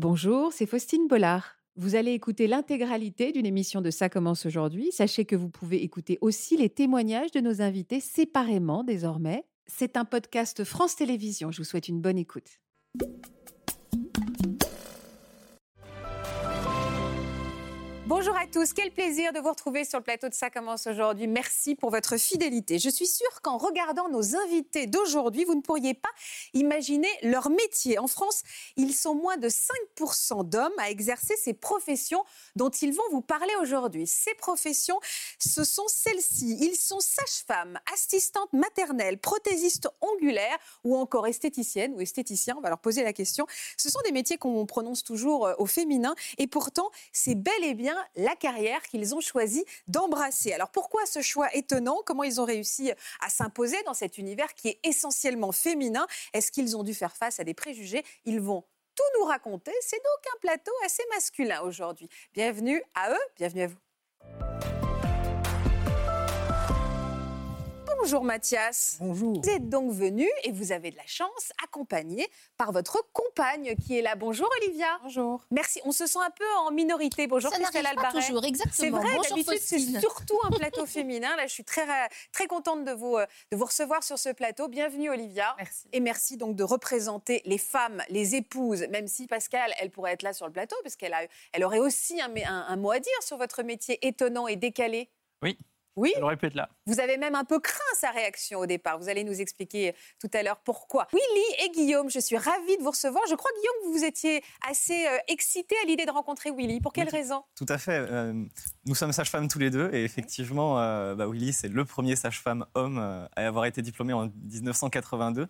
Bonjour, c'est Faustine Bollard. Vous allez écouter l'intégralité d'une émission de Ça commence aujourd'hui. Sachez que vous pouvez écouter aussi les témoignages de nos invités séparément désormais. C'est un podcast France Télévisions. Je vous souhaite une bonne écoute. Bonjour à tous, quel plaisir de vous retrouver sur le plateau de Ça commence aujourd'hui. Merci pour votre fidélité. Je suis sûre qu'en regardant nos invités d'aujourd'hui, vous ne pourriez pas imaginer leur métier. En France, ils sont moins de 5% d'hommes à exercer ces professions dont ils vont vous parler aujourd'hui. Ces professions, ce sont celles-ci. Ils sont sages-femmes, assistantes maternelles, prothésistes ongulaires ou encore esthéticiennes ou esthéticiens. On va leur poser la question. Ce sont des métiers qu'on prononce toujours euh, au féminin et pourtant, c'est bel et bien la carrière qu'ils ont choisi d'embrasser. Alors pourquoi ce choix étonnant? Comment ils ont réussi à s'imposer dans cet univers qui est essentiellement féminin? Est-ce qu'ils ont dû faire face à des préjugés? Ils vont tout nous raconter. C'est donc un plateau assez masculin aujourd'hui. Bienvenue à eux, bienvenue à vous. Bonjour Mathias. Bonjour. Vous êtes donc venu et vous avez de la chance, accompagné par votre compagne qui est là. Bonjour Olivia. Bonjour. Merci. On se sent un peu en minorité. Bonjour Ça Christelle pas toujours, exactement. C'est vrai, d'habitude, c'est surtout un plateau féminin. Là, je suis très, très contente de vous, euh, de vous recevoir sur ce plateau. Bienvenue, Olivia. Merci. Et merci donc de représenter les femmes, les épouses, même si Pascal, elle pourrait être là sur le plateau, parce qu'elle a, elle aurait aussi un, un- un mot à dire sur votre métier étonnant et décalé. Oui. Oui, Elle aurait pu être là. vous avez même un peu craint sa réaction au départ. Vous allez nous expliquer tout à l'heure pourquoi. Willy et Guillaume, je suis ravie de vous recevoir. Je crois, Guillaume, que vous étiez assez euh, excité à l'idée de rencontrer Willy. Pour quelle Oui, tout- raison? Tout à fait. euh, nous sommes sages-femmes tous les deux et effectivement, euh, bah, Willy, c'est le premier sage-femme homme à avoir été diplômé en 1982.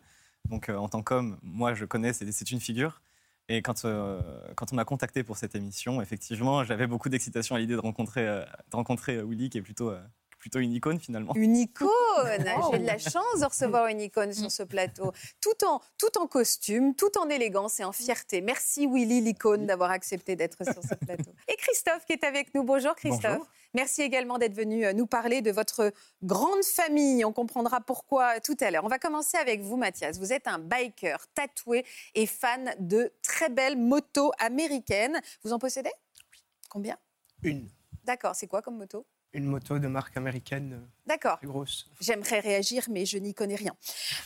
Donc euh, en tant qu'homme, moi je connais, c'est une figure. Et quand, euh, quand on m'a contacté pour cette émission, effectivement, j'avais beaucoup d'excitation à l'idée de rencontrer, euh, de rencontrer Willy, qui est plutôt, euh, plutôt une icône finalement. Une icône J'ai de la chance de recevoir une icône sur ce plateau. Tout en, tout en costume, tout en élégance et en fierté. Merci Willy l'icône d'avoir accepté d'être sur ce plateau. Et Christophe qui est avec nous. Bonjour Christophe. Bonjour. Merci également d'être venu euh, nous parler de votre grande famille. On comprendra pourquoi tout à l'heure. On va commencer avec vous Mathias. Vous êtes un biker tatoué et fan de très belles motos américaines. Vous en possédez? Combien? Une. D'accord, c'est quoi comme moto? Une moto de marque américaine euh, D'accord. très grosse. J'aimerais réagir, mais je n'y connais rien.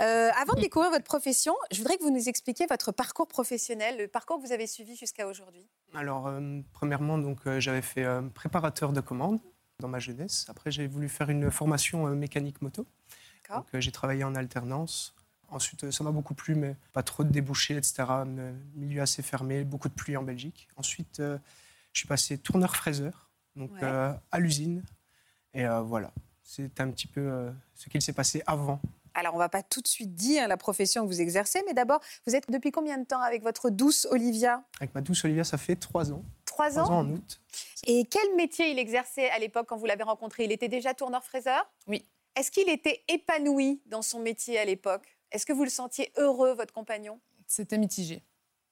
Euh, avant de découvrir votre profession, je voudrais que vous nous expliquiez votre parcours professionnel, le parcours que vous avez suivi jusqu'à aujourd'hui. Alors, euh, premièrement, donc, euh, j'avais fait préparateur de commande dans ma jeunesse. Après, j'ai voulu faire une formation mécanique moto. D'accord. Donc, j'ai travaillé en alternance. Ensuite, ça m'a beaucoup plu, mais pas trop de débouchés, etc. Un milieu assez fermé, beaucoup de pluie en Belgique. Ensuite, je suis passé tourneur-fraiseur, donc Ouais. euh, à l'usine. Et euh, voilà, c'est un petit peu euh, ce qu'il s'est passé avant Alors, on va pas tout de suite dire la profession que vous exercez, mais d'abord, vous êtes depuis combien de temps avec votre douce Olivia? Avec ma douce Olivia, ça fait trois ans. Trois Trois ans. ans en août. Et quel métier il exerçait à l'époque quand vous l'avez rencontré? Il était déjà tourneur-fraiseur Oui. Est-ce qu'il était épanoui dans son métier à l'époque? Est-ce que vous le sentiez heureux, votre compagnon? C'était mitigé.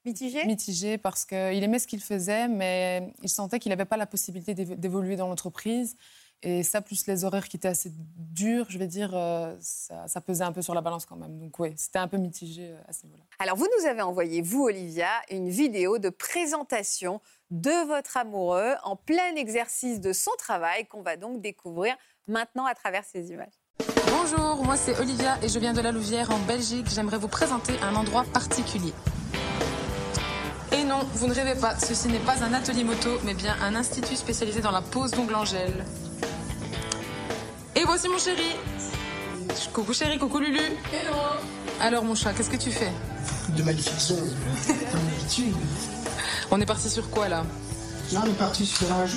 Mitigé? Mitigé parce qu'il aimait ce qu'il faisait, mais il sentait qu'il n'avait pas la possibilité d'évo- d'évoluer dans l'entreprise. Et ça, plus les horaires qui étaient assez durs, je vais dire, euh, ça, ça pesait un peu sur la balance quand même. Donc oui, c'était un peu mitigé euh, à ce niveau-là. Alors, vous nous avez envoyé, vous, Olivia, une vidéo de présentation de votre amoureux en plein exercice de son travail qu'on va donc découvrir maintenant à travers ces images. Bonjour, moi c'est Olivia et je viens de la Louvière en Belgique. J'aimerais vous présenter un endroit particulier. Non, vous ne rêvez pas, ceci n'est pas un atelier moto, mais bien un institut spécialisé dans la pose d'ongles en gel. Et voici mon chéri. Coucou chéri, coucou Lulu. Hello. Alors mon chat, qu'est-ce que tu fais? De magnifiques ongles, comme d'habitude. On est parti sur quoi là? Là, on est parti sur un mur.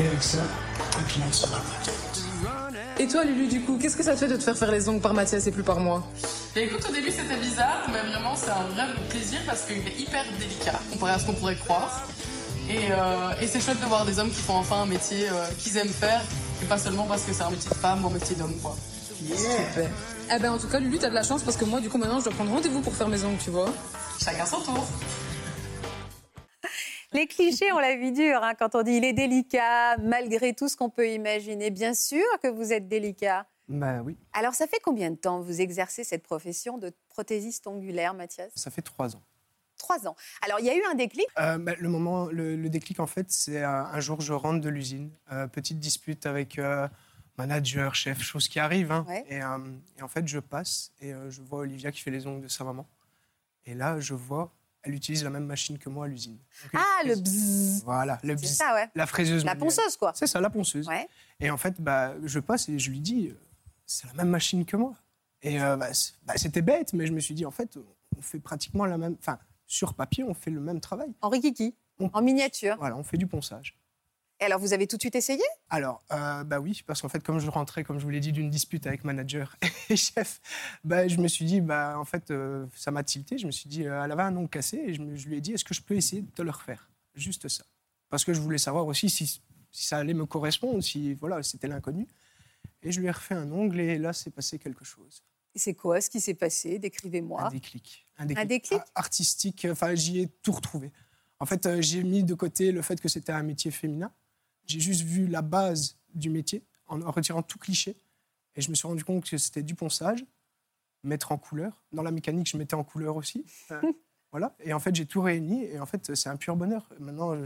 Et avec ça, et puis là, ma tête. Et toi Lulu, du coup, qu'est-ce que ça te fait de te faire faire les ongles par Mathias et plus par moi? Écoute, au début c'était bizarre, mais vraiment c'est un vrai plaisir parce qu'il est hyper délicat, comparé à ce qu'on pourrait croire. Et, euh, et c'est chouette de voir des hommes qui font enfin un métier euh, qu'ils aiment faire, et pas seulement parce que c'est un métier de femme ou un métier d'homme, quoi. Yeah. Eh ben en tout cas Lulu, t'as de la chance parce que moi du coup maintenant je dois prendre rendez-vous pour faire mes ongles, tu vois. Chacun son tour. Les clichés, on la vie dure hein, quand on dit il est délicat, malgré tout ce qu'on peut imaginer. Bien sûr que vous êtes délicat. Bah oui, Alors, ça fait combien de temps vous exercez cette profession de prothésiste ongulaire, Mathias? Ça fait trois ans. Trois ans. Alors, il y a eu un déclic? Euh, bah, le moment, le, le déclic, en fait, c'est un, un jour, je rentre de l'usine, euh, petite dispute avec euh, manager, chef, chose qui arrive. hein. Ouais. et, et en fait, je passe et je vois Olivia qui fait les ongles de sa maman. Et là, je vois, elle utilise la même machine que moi à l'usine. Ah, le bzzz. Voilà, le C'est bzzz. ça, ouais. La fraiseuse. La manuelle. ponceuse, quoi. C'est ça, la ponceuse. Ouais. Et en fait, bah, je passe et je lui dis, euh, c'est la même machine que moi. Et euh, bah, bah, c'était bête, mais je me suis dit, en fait, on fait pratiquement la même. Enfin, sur papier, on fait le même travail. En rikiki, On- en miniature. Voilà, on fait du ponçage. Et alors, vous avez tout de suite essayé? Alors, euh, bah oui, parce qu'en fait, comme je rentrais, comme je vous l'ai dit, d'une dispute avec manager et chef, bah, je me suis dit, bah, en fait, euh, ça m'a tilté. Je me suis dit, euh, elle avait un ongle cassé et je, me- je lui ai dit, est-ce que je peux essayer de te le refaire? Juste ça. Parce que je voulais savoir aussi si, si ça allait me correspondre, si voilà, c'était l'inconnu. Et je lui ai refait un ongle et là, c'est passé quelque chose. C'est quoi ce qui s'est passé? Décrivez-moi. Un déclic. Un déclic, artistique. Enfin, j'y ai tout retrouvé. En fait, euh, j'ai mis de côté le fait que c'était un métier féminin. J'ai juste vu la base du métier en, retirant tout cliché. Et je me suis rendu compte que c'était du ponçage, mettre en couleur. Dans la mécanique, je mettais en couleur aussi. Euh, voilà. Et en fait, j'ai tout réuni. Et en fait, c'est un pur bonheur. Maintenant,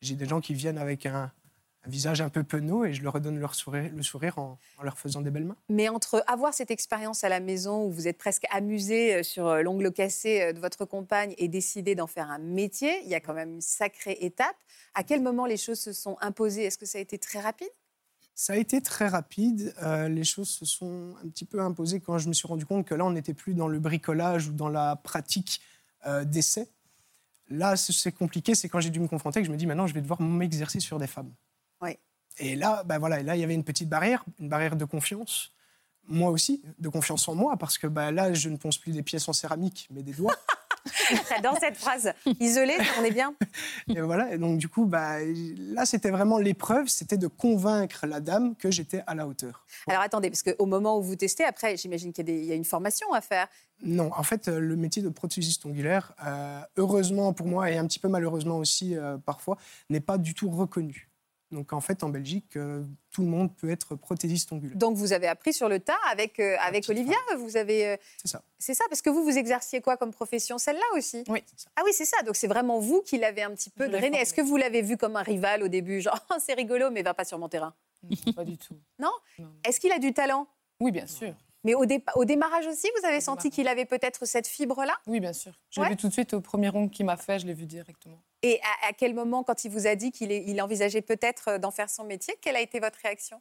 j'ai des gens qui viennent avec un, un visage un peu penaud et je leur redonne leur sourire, le sourire en, en leur faisant des belles mains. Mais entre avoir cette expérience à la maison où vous êtes presque amusé euh, sur euh, l'ongle cassé euh, de votre compagne et décider d'en faire un métier, il y a quand même une sacrée étape. À quel moment les choses se sont imposées? Est-ce que ça a été très rapide? Ça a été très rapide. Euh, les choses se sont un petit peu imposées quand je me suis rendu compte que là, on n'était plus dans le bricolage ou dans la pratique euh, d'essai. Là, ce- c'est compliqué, c'est quand j'ai dû me confronter que je me dis maintenant, je vais devoir m'exercer sur des femmes. Et là, ben voilà, et là, il y avait une petite barrière, une barrière de confiance. Moi aussi, de confiance en moi, parce que bah, là, je ne ponce plus des pièces en céramique, mais des doigts. J'adore cette phrase. Isolé, on est bien. Et voilà, et donc du coup, bah, là, c'était vraiment l'épreuve, c'était de convaincre la dame que j'étais à la hauteur. Alors attendez, parce qu'au moment où vous testez, après, j'imagine qu'il y, y a une formation à faire. Non, en fait, euh, le métier de prothésiste ongulaire, euh, heureusement pour moi et un petit peu malheureusement aussi euh, parfois, n'est pas du tout reconnu. Donc en fait, en Belgique, euh, tout le monde peut être prothésiste ongulaire. Donc vous avez appris sur le tas avec, euh, avec Olivia. Vous avez, euh, C'est ça. c'est ça, parce que vous vous exerciez quoi comme profession? Celle-là aussi? Oui. Ah oui, c'est ça. Donc c'est vraiment vous qui l'avez un petit peu Je drainé. Est-ce que vous l'avez vu comme un rival au début? Genre, Oh, c'est rigolo, mais va pas sur mon terrain. Non, pas du tout. Non Non. Est-ce qu'il a du talent? Oui, bien sûr. Mais au, démarrage aussi, vous avez senti qu'il avait peut-être cette fibre-là? Oui, bien sûr. Je Ouais. vu tout de suite au premier ongle qu'il m'a fait, je l'ai vu directement. Et à, à quel moment, quand il vous a dit qu'il il envisageait peut-être euh, d'en faire son métier, quelle a été votre réaction?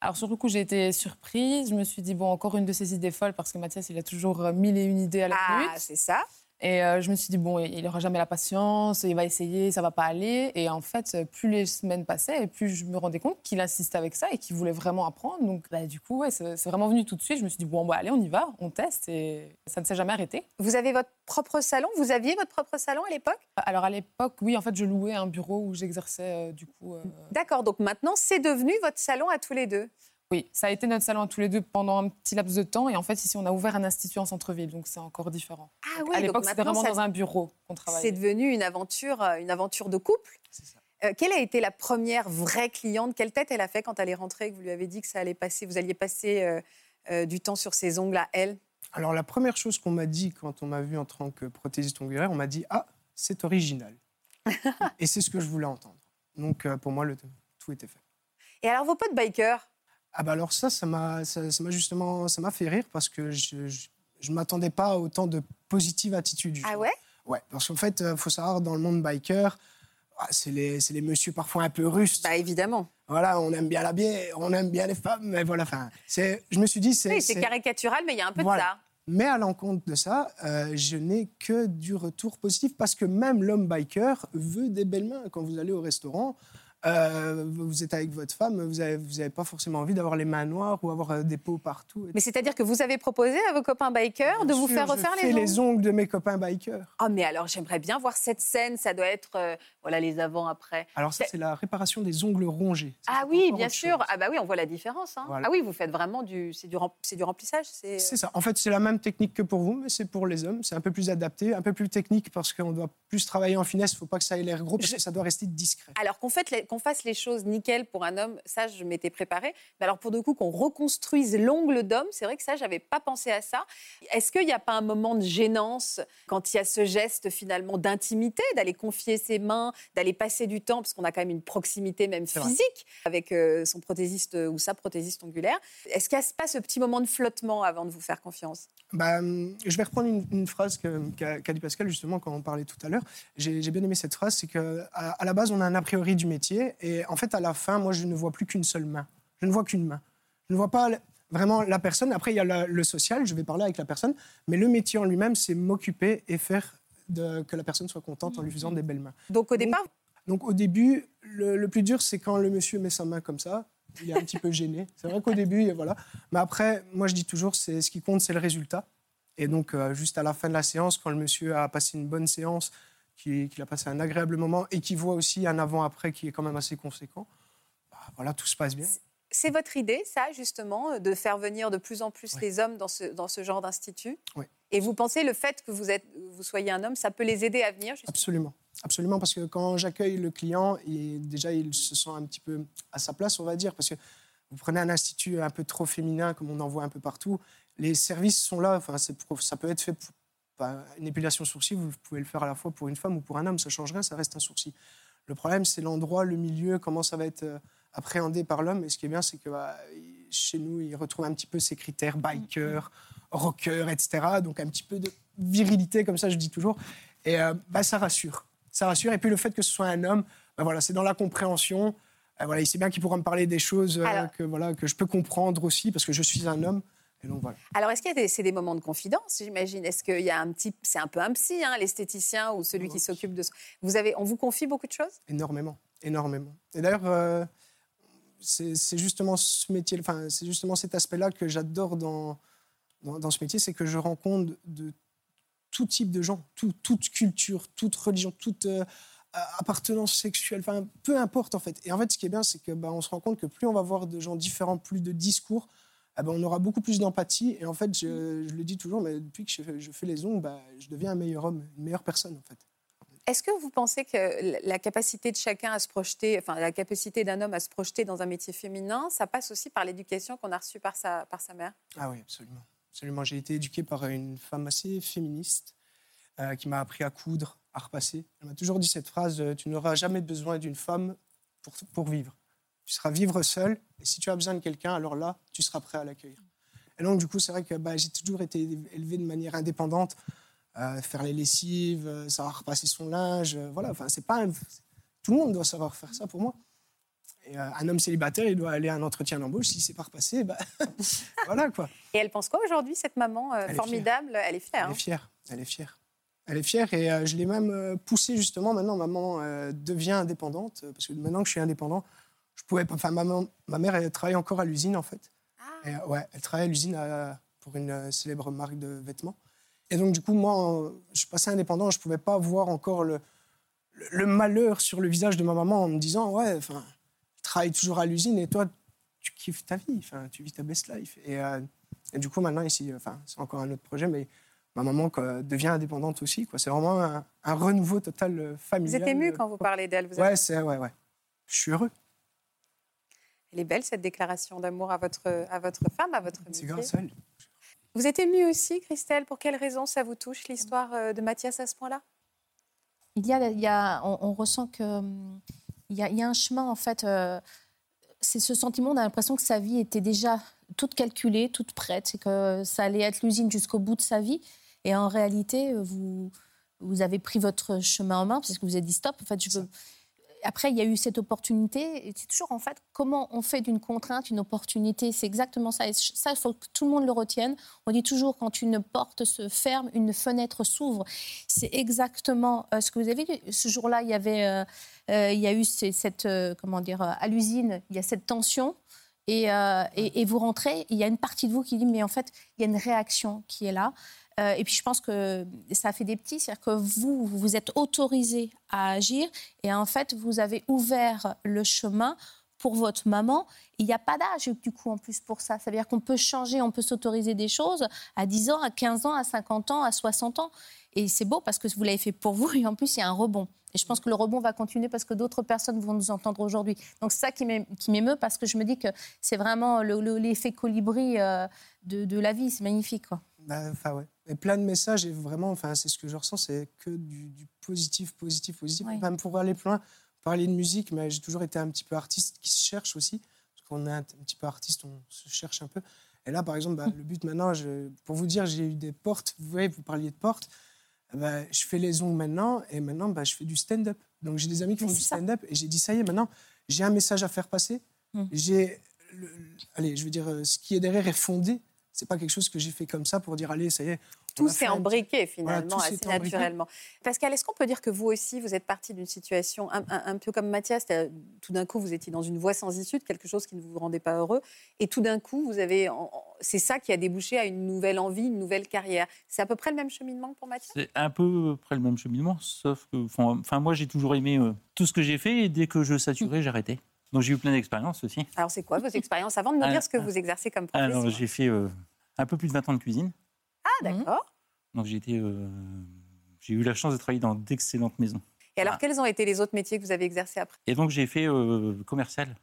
Alors sur le coup, j'ai été surprise. Je me suis dit, bon, encore une de ces idées folles, parce que Mathias, il a toujours euh, mille et une idées à la Ah, minute. c'est ça. Et euh, je me suis dit, bon, il n'aura jamais la patience, il va essayer, ça va pas aller. Et en fait, plus les semaines passaient, et plus je me rendais compte qu'il insistait avec ça et qu'il voulait vraiment apprendre. Donc, bah, du coup, ouais, c'est vraiment venu tout de suite. Je me suis dit, bon, bah, allez, on y va, on teste. Et ça ne s'est jamais arrêté. Vous avez votre propre salon? Vous aviez votre propre salon à l'époque? Alors, à l'époque, oui, en fait, je louais un bureau où j'exerçais, euh, du coup. euh, D'accord, donc maintenant, c'est devenu votre salon à tous les deux? Oui, ça a été notre salon à tous les deux pendant un petit laps de temps. Et en fait, ici, on a ouvert un institut en centre-ville, donc c'est encore différent. Ah à oui, donc l'époque, c'était vraiment ça- dans un bureau qu'on c'est travaillait. devenu une aventure, euh, une aventure de couple. C'est ça. Euh, quelle a été la première vraie cliente? Quelle tête elle a fait quand elle est rentrée, que vous lui avez dit que ça allait passer, vous alliez passer euh, euh, du temps sur ses ongles à elle? Alors la première chose qu'on m'a dit quand on m'a vu en tant que prothésiste ongulaire, on m'a dit ah c'est original. et c'est ce que je voulais entendre. Donc euh, pour moi le tout était fait. Et alors vos potes bikers Ah bah alors ça, ça m'a, ça, ça m'a justement, ça m'a fait rire parce que je, je, je m'attendais pas à autant de positive attitude. Ah ouais? Ouais, parce qu'en fait, il faut savoir dans le monde biker, ah, c'est les, c'est les messieurs parfois un peu rustres. Bah évidemment. Voilà, on aime bien la bière, on aime bien les femmes, mais voilà, enfin, c'est, je me suis dit c'est. Oui, c'est c'est- caricatural, mais il y a un peu Voilà. de ça. Mais à l'encontre de ça, euh, je n'ai que du retour positif parce que même l'homme biker veut des belles mains. Quand vous allez au restaurant, euh, vous êtes avec votre femme, vous n'avez vous avez pas forcément envie d'avoir les mains noires ou avoir euh, des peaux partout. Mais c'est-à-dire que vous avez proposé à vos copains bikers de Bien vous sûr, faire je refaire fais les ongles les ongles de mes copains bikers. Oh, mais alors j'aimerais bien voir cette scène. Ça doit être, euh, voilà, les avant-après. Alors ça, C'est- la réparation des ongles rongés. Ça, Ah oui, bien sûr. chose. Ah bah oui, on voit la différence. hein. Voilà. Ah oui, vous faites vraiment du, c'est du, rem- c'est du remplissage. C'est. C'est ça. En fait, c'est la même technique que pour vous, mais c'est pour les hommes. C'est un peu plus adapté, un peu plus technique parce qu'on doit plus travailler en finesse. Il ne faut pas que ça ait l'air gros parce que ça doit rester discret. Alors qu'en fait, les- qu'on fasse les choses nickel pour un homme, ça, je m'étais préparée. Mais alors, pour de coup, qu'on reconstruise l'ongle d'homme, c'est vrai que ça, j'avais pas pensé à ça. Est-ce qu'il n'y a pas un moment de gênance quand il y a ce geste finalement d'intimité, d'aller confier ses mains, d'aller passer du temps, parce qu'on a quand même une proximité même physique avec euh, son prothésiste euh, ou sa prothésiste ongulaire Est-ce qu'il n'y a pas ce petit moment de flottement avant de vous faire confiance? Bah, hum, je vais reprendre une, une phrase qu'a qu'a dit Pascal justement quand on parlait tout à l'heure. J'ai bien aimé cette phrase, c'est qu'à à la base, on a un a priori du métier et en fait, à la fin, moi, je ne vois plus qu'une seule main. Je ne vois qu'une main. Je ne vois pas vraiment la personne. Après, il y a la- le social, je vais parler avec la personne, mais le métier en lui-même, c'est m'occuper et faire de- que la personne soit contente en lui faisant des belles mains. Donc, au départ, Donc au début, le, le plus dur, c'est quand le monsieur met sa main comme ça. Il est un petit peu gêné. C'est vrai qu'au début, voilà. Mais après, moi, je dis toujours, c'est ce qui compte, c'est le résultat. Et donc, euh, juste à la fin de la séance, quand le monsieur a passé une bonne séance, qu'il qu'il a passé un agréable moment et qu'il voit aussi un avant-après qui est quand même assez conséquent, bah, voilà, tout se passe bien. c'est votre idée, ça, justement, de faire venir de plus en plus Oui. les hommes dans ce, dans ce genre d'institut? Oui. Et vous pensez le fait que vous, êtes, vous soyez un homme, ça peut les aider à venir justement? Absolument. Absolument, parce que quand j'accueille le client, il- déjà, il se sent un petit peu à sa place, on va dire, parce que vous prenez un institut un peu trop féminin, comme on en voit un peu partout, les services sont là, enfin, ça peut être fait pour enfin, une épilation sourcil, vous pouvez le faire à la fois pour une femme ou pour un homme, ça change rien, ça reste un sourcil. Le problème, c'est l'endroit, le milieu, comment ça va être euh, appréhendé par l'homme. Et ce qui est bien, c'est que bah, chez nous, il retrouve un petit peu ces critères biker, rocker, etc. Donc un petit peu de virilité, comme ça, je dis toujours. Et euh, bah, ça rassure. Ça rassure. Et puis le fait que ce soit un homme, bah, voilà, c'est dans la compréhension. Euh, voilà, il sait bien qu'il pourra me parler des choses euh, Alors- que, voilà, que je peux comprendre aussi, parce que je suis un homme. Et donc voilà. Alors, est-ce qu'il y a des, c'est des moments de confidence, j'imagine? Est-ce qu'il y a un petit... C'est un peu un psy, hein, l'esthéticien ou celui qui s'occupe de... Vous avez, on vous confie beaucoup de choses? Énormément, énormément. Et d'ailleurs, euh, c'est c'est justement ce métier, enfin, c'est justement cet aspect-là que j'adore dans, dans, dans ce métier, c'est que je rencontre de tout type de gens, tout- toute culture, toute religion, toute euh, appartenance sexuelle, enfin, peu importe en fait. Et en fait, ce qui est bien, c'est que bah, on se rend compte que plus on va voir de gens différents, plus de discours, eh ben, on aura beaucoup plus d'empathie. Et en fait, je, je le dis toujours, mais depuis que je fais, je fais les ongles, bah, je deviens un meilleur homme, une meilleure personne en fait. Est-ce que vous pensez que la- la capacité de chacun à se projeter, enfin la capacité d'un homme à se projeter dans un métier féminin, ça passe aussi par l'éducation qu'on a reçue par sa, par sa mère? Ah oui, absolument. Absolument. J'ai été éduqué par une femme assez féministe euh, qui m'a appris à coudre, à repasser. Elle m'a toujours dit cette phrase euh, Tu n'auras jamais besoin d'une femme pour, pour vivre. Tu seras vivre seul, et si tu as besoin de quelqu'un, alors là, tu seras prêt à l'accueillir. Et donc, du coup, c'est vrai que bah, j'ai toujours été élevé de manière indépendante, euh, faire les lessives, euh, savoir repasser son linge. euh, voilà, enfin, c'est pas un- Tout le monde doit savoir faire ça pour moi. Et, euh, un homme célibataire, il doit aller à un entretien d'embauche. Si c'est pas repassé, bah, voilà quoi. Et elle pense quoi aujourd'hui, cette maman est formidable? Elle est fière. Elle hein est fière. Elle est fière. Elle est fière et je l'ai même poussée justement. Maintenant, maman devient indépendante parce que maintenant que je suis indépendant, je pouvais pas. Enfin, ma mère, elle travaille encore à l'usine en fait. Ah. Et, euh, ouais, elle travaille à l'usine à- pour une euh, célèbre marque de vêtements. Et donc, du coup, moi, je suis passé indépendant. Je pouvais pas voir encore le, le, le malheur sur le visage de ma maman en me disant Ouais, enfin, je travaille toujours à l'usine et toi, tu kiffes ta vie. Enfin, tu vis ta best life. Et, euh, et du coup, maintenant, ici, enfin, c'est encore un autre projet, mais ma maman quoi, devient indépendante aussi. Quoi. C'est vraiment un, un renouveau total euh, Vous familial. êtes ému euh, quand vous parlez d'elle. vous êtes- Ouais, c'est ouais, ouais. Je suis heureux. Elle est belle, cette déclaration d'amour à votre, à votre femme, à votre métier. elle. Vous êtes émue aussi, Christelle Pour quelle raison ça vous touche, l'histoire euh, de Mathias à ce point-là? Il y a, il y a- on, on ressent que hum, il y, a, il y a un chemin en fait. euh, c'est ce sentiment, on a l'impression que sa vie était déjà toute calculée, toute prête, c'est que ça allait être l'usine jusqu'au bout de sa vie. Et en réalité, vous vous avez pris votre chemin en main parce que vous avez dit stop. En fait, je veux. Après, il y a eu cette opportunité. C'est toujours en fait comment on fait d'une contrainte une opportunité? C'est exactement ça. Et ça, il faut que tout le monde le retienne. On dit toujours quand une porte se ferme, une fenêtre s'ouvre. C'est exactement euh, ce que vous avez vu. Ce jour-là, il y avait, euh, euh, il y a eu cette, comment dire, à l'usine, il y a cette tension. Et, et, et vous rentrez, il y a une partie de vous qui dit, mais en fait, il y a une réaction qui est là. Euh, et puis je pense que ça fait des petits, c'est-à-dire que vous, vous êtes autorisé à agir et en fait, vous avez ouvert le chemin pour votre maman, il n'y a pas d'âge du coup en plus pour ça. Ça veut dire qu'on peut changer, on peut s'autoriser des choses à 10 ans, à 15 ans, à 50 ans, à 60 ans. Et c'est beau parce que vous l'avez fait pour vous et en plus il y a un rebond. Et je pense que le rebond va continuer parce que d'autres personnes vont nous entendre aujourd'hui. Donc c'est ça qui m'émeut parce que je me dis que c'est vraiment l'effet colibri euh, de, la vie. C'est magnifique. Quoi. Bah, enfin, ouais. Et plein de messages et vraiment, enfin, c'est ce que je ressens, c'est que du, positif, positif, positif. Même pour aller plus loin, parler de musique, mais j'ai toujours été un petit peu artiste qui se cherche aussi. Parce qu'on est un, petit peu artiste, on se cherche un peu. Et là, par exemple, bah, le but maintenant, je, pour vous dire, j'ai eu des portes. Vous voyez, vous parliez de portes. Bah, je fais les ongles maintenant et maintenant bah, je fais du stand-up. Donc j'ai des amis qui font du stand-up et j'ai dit ça y est, maintenant j'ai un message à faire passer. Hmm. J'ai, allez, je veux dire, euh, ce qui est derrière est fondé. C'est pas quelque chose que j'ai fait comme ça pour dire allez, ça y est. Tout s'est embriqué finalement assez naturellement. Pascal, est-ce qu'on peut dire que vous aussi, vous êtes parti d'une situation un, peu comme Mathias Tout d'un coup, vous étiez dans une voie sans issue, de quelque chose qui ne vous rendait pas heureux, et tout d'un coup, vous avez, c'est ça qui a débouché à une nouvelle envie, une nouvelle carrière. C'est à peu près le même cheminement pour Mathias? C'est un peu près le même cheminement, sauf que, enfin, moi, j'ai toujours aimé euh, tout ce que j'ai fait, et dès que je saturais, j'arrêtais. Donc j'ai eu plein d'expériences aussi. Alors c'est quoi vos expériences Avant de nous dire ce que vous exercez comme profession. Alors j'ai fait euh, un peu plus de 20 ans de cuisine. Ah, mhm. d'accord. Donc j'ai euh, j'ai eu la chance de travailler dans d'excellentes maisons. Et alors, quels ont été les autres métiers que vous avez exercés après? Et donc j'ai fait euh, commercial.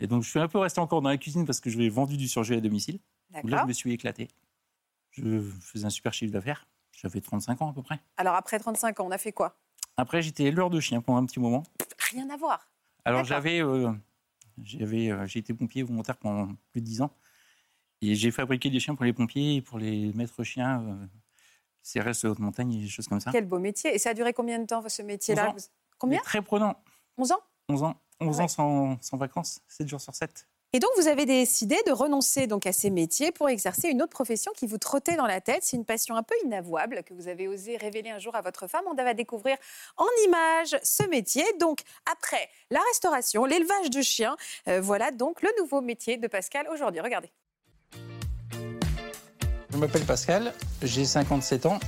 Et donc je suis un peu resté encore dans la cuisine parce que je vais vendu du surgelé à domicile. Là, je me suis éclaté. Je faisais un super chiffre d'affaires. J'avais 35 ans à peu près. Alors après 35 ans, on a fait quoi? Après, j'étais éleveur de chiens pendant un petit moment. Rien à voir. Alors j'avais, euh, j'avais, j'ai été pompier volontaire pendant plus de 10 ans. Et j'ai fabriqué des chiens pour les pompiers et pour les maîtres chiens, euh, CRS haute montagne et des choses comme ça. Quel beau métier. Et ça a duré combien de temps, ce métier-là Combien Très prenant. 11 ans 11 ans. 11 ans sans, sans, vacances, 7 jours sur 7. Et donc, vous avez décidé de renoncer donc à ces métiers pour exercer une autre profession qui vous trottait dans la tête. C'est une passion un peu inavouable que vous avez osé révéler un jour à votre femme. On va découvrir en images ce métier. Donc, après la restauration, l'élevage de chiens, euh, voilà donc le nouveau métier de Pascal aujourd'hui. Regardez. Je m'appelle Pascal, j'ai 57 ans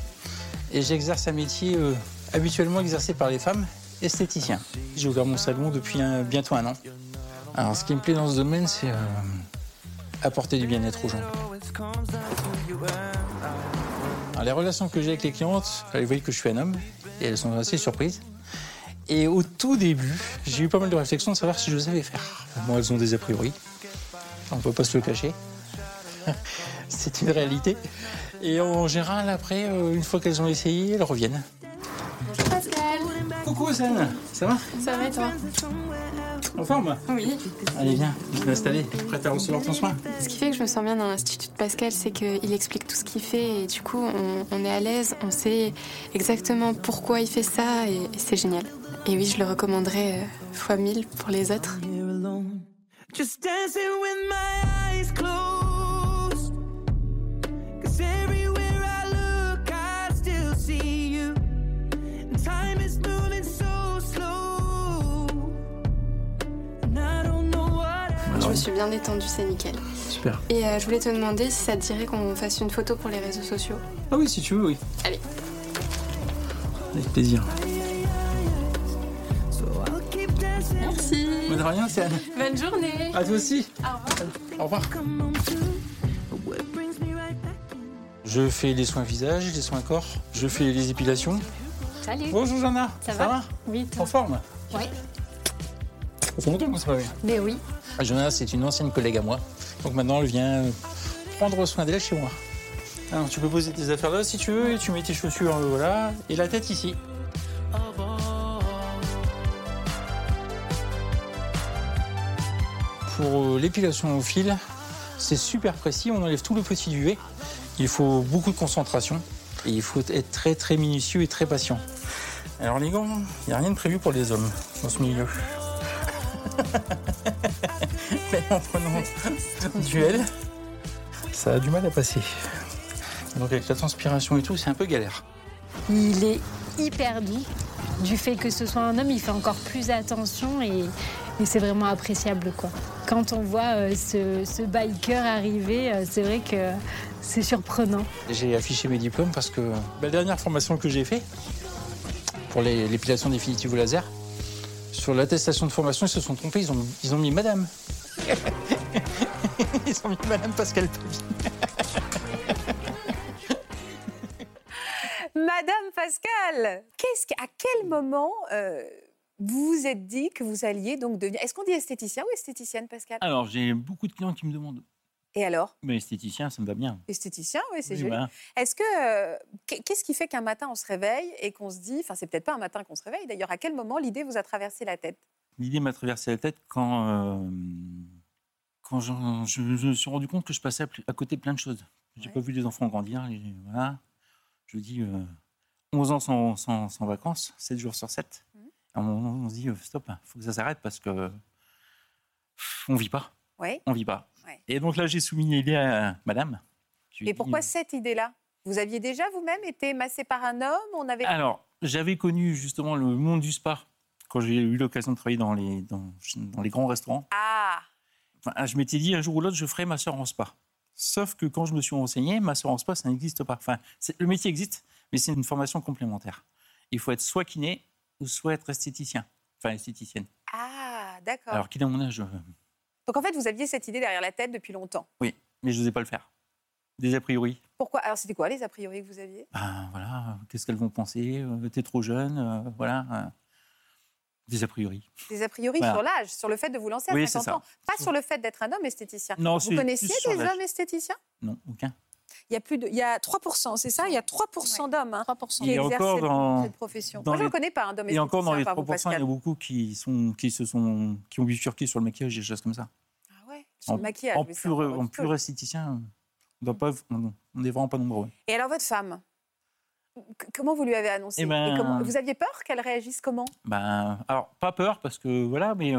et j'exerce un métier euh, habituellement exercé par les femmes, esthéticien. J'ai ouvert mon salon depuis bientôt un an. Alors ce qui me plaît dans ce domaine, c'est euh, apporter du bien-être aux gens. les relations que j'ai avec les clientes, elles voient que je suis un homme et elles sont assez surprises. Et au tout début, j'ai eu pas mal de réflexions de savoir si je savais faire. Bon, elles ont des a priori, on ne peut pas se le cacher. c'est une réalité. Et en général, après, euh, une fois qu'elles ont essayé, elles reviennent. Bonjour Pascal. Coucou Sam, ça va? Ça va et toi? En forme Oui. Allez, viens, je vais m'installer, prête à recevoir ton soin. Ce qui fait que je me sens bien dans l'Institut de Pascal, c'est qu'il explique tout ce qu'il fait et du coup, on, est à l'aise, on sait exactement pourquoi il fait ça et, c'est génial. Et oui, je le recommanderais euh, fois mille pour les autres. Je me suis bien détendue, c'est nickel. Super. Et euh, je voulais te demander si ça te dirait qu'on fasse une photo pour les réseaux sociaux. Ah oui, si tu veux, oui. Allez. Avec plaisir. Merci. Bonne rien, Bonne journée. À toi aussi. Au revoir. Au revoir. Je fais les soins visage, les soins corps, je fais les épilations. Salut. Bonjour Jana. Ça, va, Oui. En forme? Oui. Bien. Mais oui. Ah, Jonas, c'est une ancienne collègue à moi. Donc maintenant, elle vient prendre soin d'elle chez moi. Alors, tu peux poser tes affaires là si tu veux, et tu mets tes chaussures euh, voilà, et la tête ici. Pour euh, l'épilation au fil, c'est super précis, on enlève tout le petit duvet. Il faut beaucoup de concentration et il faut être très très minutieux et très patient. Alors les gants, il n'y a rien de prévu pour les hommes dans ce milieu. Mais en prenant duel, ça a du mal à passer. Donc avec la transpiration et tout, c'est un peu galère. Il est hyper doux. Du fait que ce soit un homme, il fait encore plus attention et, c'est vraiment appréciable. Quoi. Quand on voit euh, ce, biker arriver, euh, c'est vrai que c'est surprenant. J'ai affiché mes diplômes parce que la dernière formation que j'ai faite pour l'épilation définitive au laser, Sur l'attestation de formation, ils se sont trompés, ils ont, ils ont mis madame. ils ont mis madame Pascal. Madame Pascal, qu'est-ce que- à quel moment euh, vous vous êtes dit que vous alliez donc devenir. Est-ce qu'on dit esthéticien ou esthéticienne, Pascal? Alors, j'ai beaucoup de clients qui me demandent Et alors? Mais esthéticien, ça me va bien. Esthéticien, oui, c'est Oui, joli. voilà. Est-ce que. euh, qu'est- Qu'est-ce qui fait qu'un matin on se réveille et qu'on se dit. Enfin, c'est peut-être pas un matin qu'on se réveille d'ailleurs. À quel moment l'idée vous a traversé la tête? L'idée m'a traversé la tête quand, euh, quand je, je me suis rendu compte que je passais à, côté de plein de choses. J'ai Ouais. pas vu les enfants grandir. voilà. Je me dis, euh, 11 ans sans, sans- sans vacances, 7 jours sur 7. Mhm. À un moment, on se dit, euh, stop, il faut que ça s'arrête parce que on vit pas. Oui. On vit pas. Ouais. Et donc là, j'ai soumis l'idée à madame. Et dit, pourquoi cette idée-là? Vous aviez déjà vous-même été massé par un homme? On avait. Alors, j'avais connu justement le monde du spa quand j'ai eu l'occasion de travailler dans les, dans, dans les grands restaurants. Ah Enfin, je m'étais dit un jour ou l'autre, je ferai ma sœur en spa. Sauf que quand je me suis renseigné, ma sœur en spa, ça n'existe pas. Enfin, le métier existe, mais c'est une formation complémentaire. Il faut être soit kiné ou soit être esthéticien. Enfin, esthéticienne. Ah, d'accord. Alors, kiné à mon âge, euh, Donc en fait, vous aviez cette idée derrière la tête depuis longtemps. oui, mais je n'osais pas le faire. Des a priori. Pourquoi? Alors c'était quoi les a priori que vous aviez? Ben voilà, qu'est-ce qu'elles vont penser? Euh, T'es trop jeune, euh, voilà. euh, des a priori. Des a priori Voilà. sur l'âge, sur le fait de vous lancer à Oui, 50 c'est ça. ans. Pas sur le fait d'être un homme esthéticien. Non, vous connaissiez des hommes esthéticiens? Non, aucun. Il y a plus de, il y a 3%, c'est ça? Il y a 3% d'hommes hein, 3%. qui exercent dans- cette profession. dans Moi, je ne connais pas un d'homme Et encore dans les esthéticien, par vous, 3%, il y a beaucoup qui, sont, qui, se sont, qui ont bifurqué sur le maquillage et des choses comme ça. Ah ouais, sur le En- maquillage. En encore en on n'est vraiment pas nombreux. Et alors votre femme Comment vous lui avez annoncé? Eh ben- Et comment- Vous aviez peur qu'elle réagisse comment? Ben, alors, pas peur, parce que voilà, mais euh,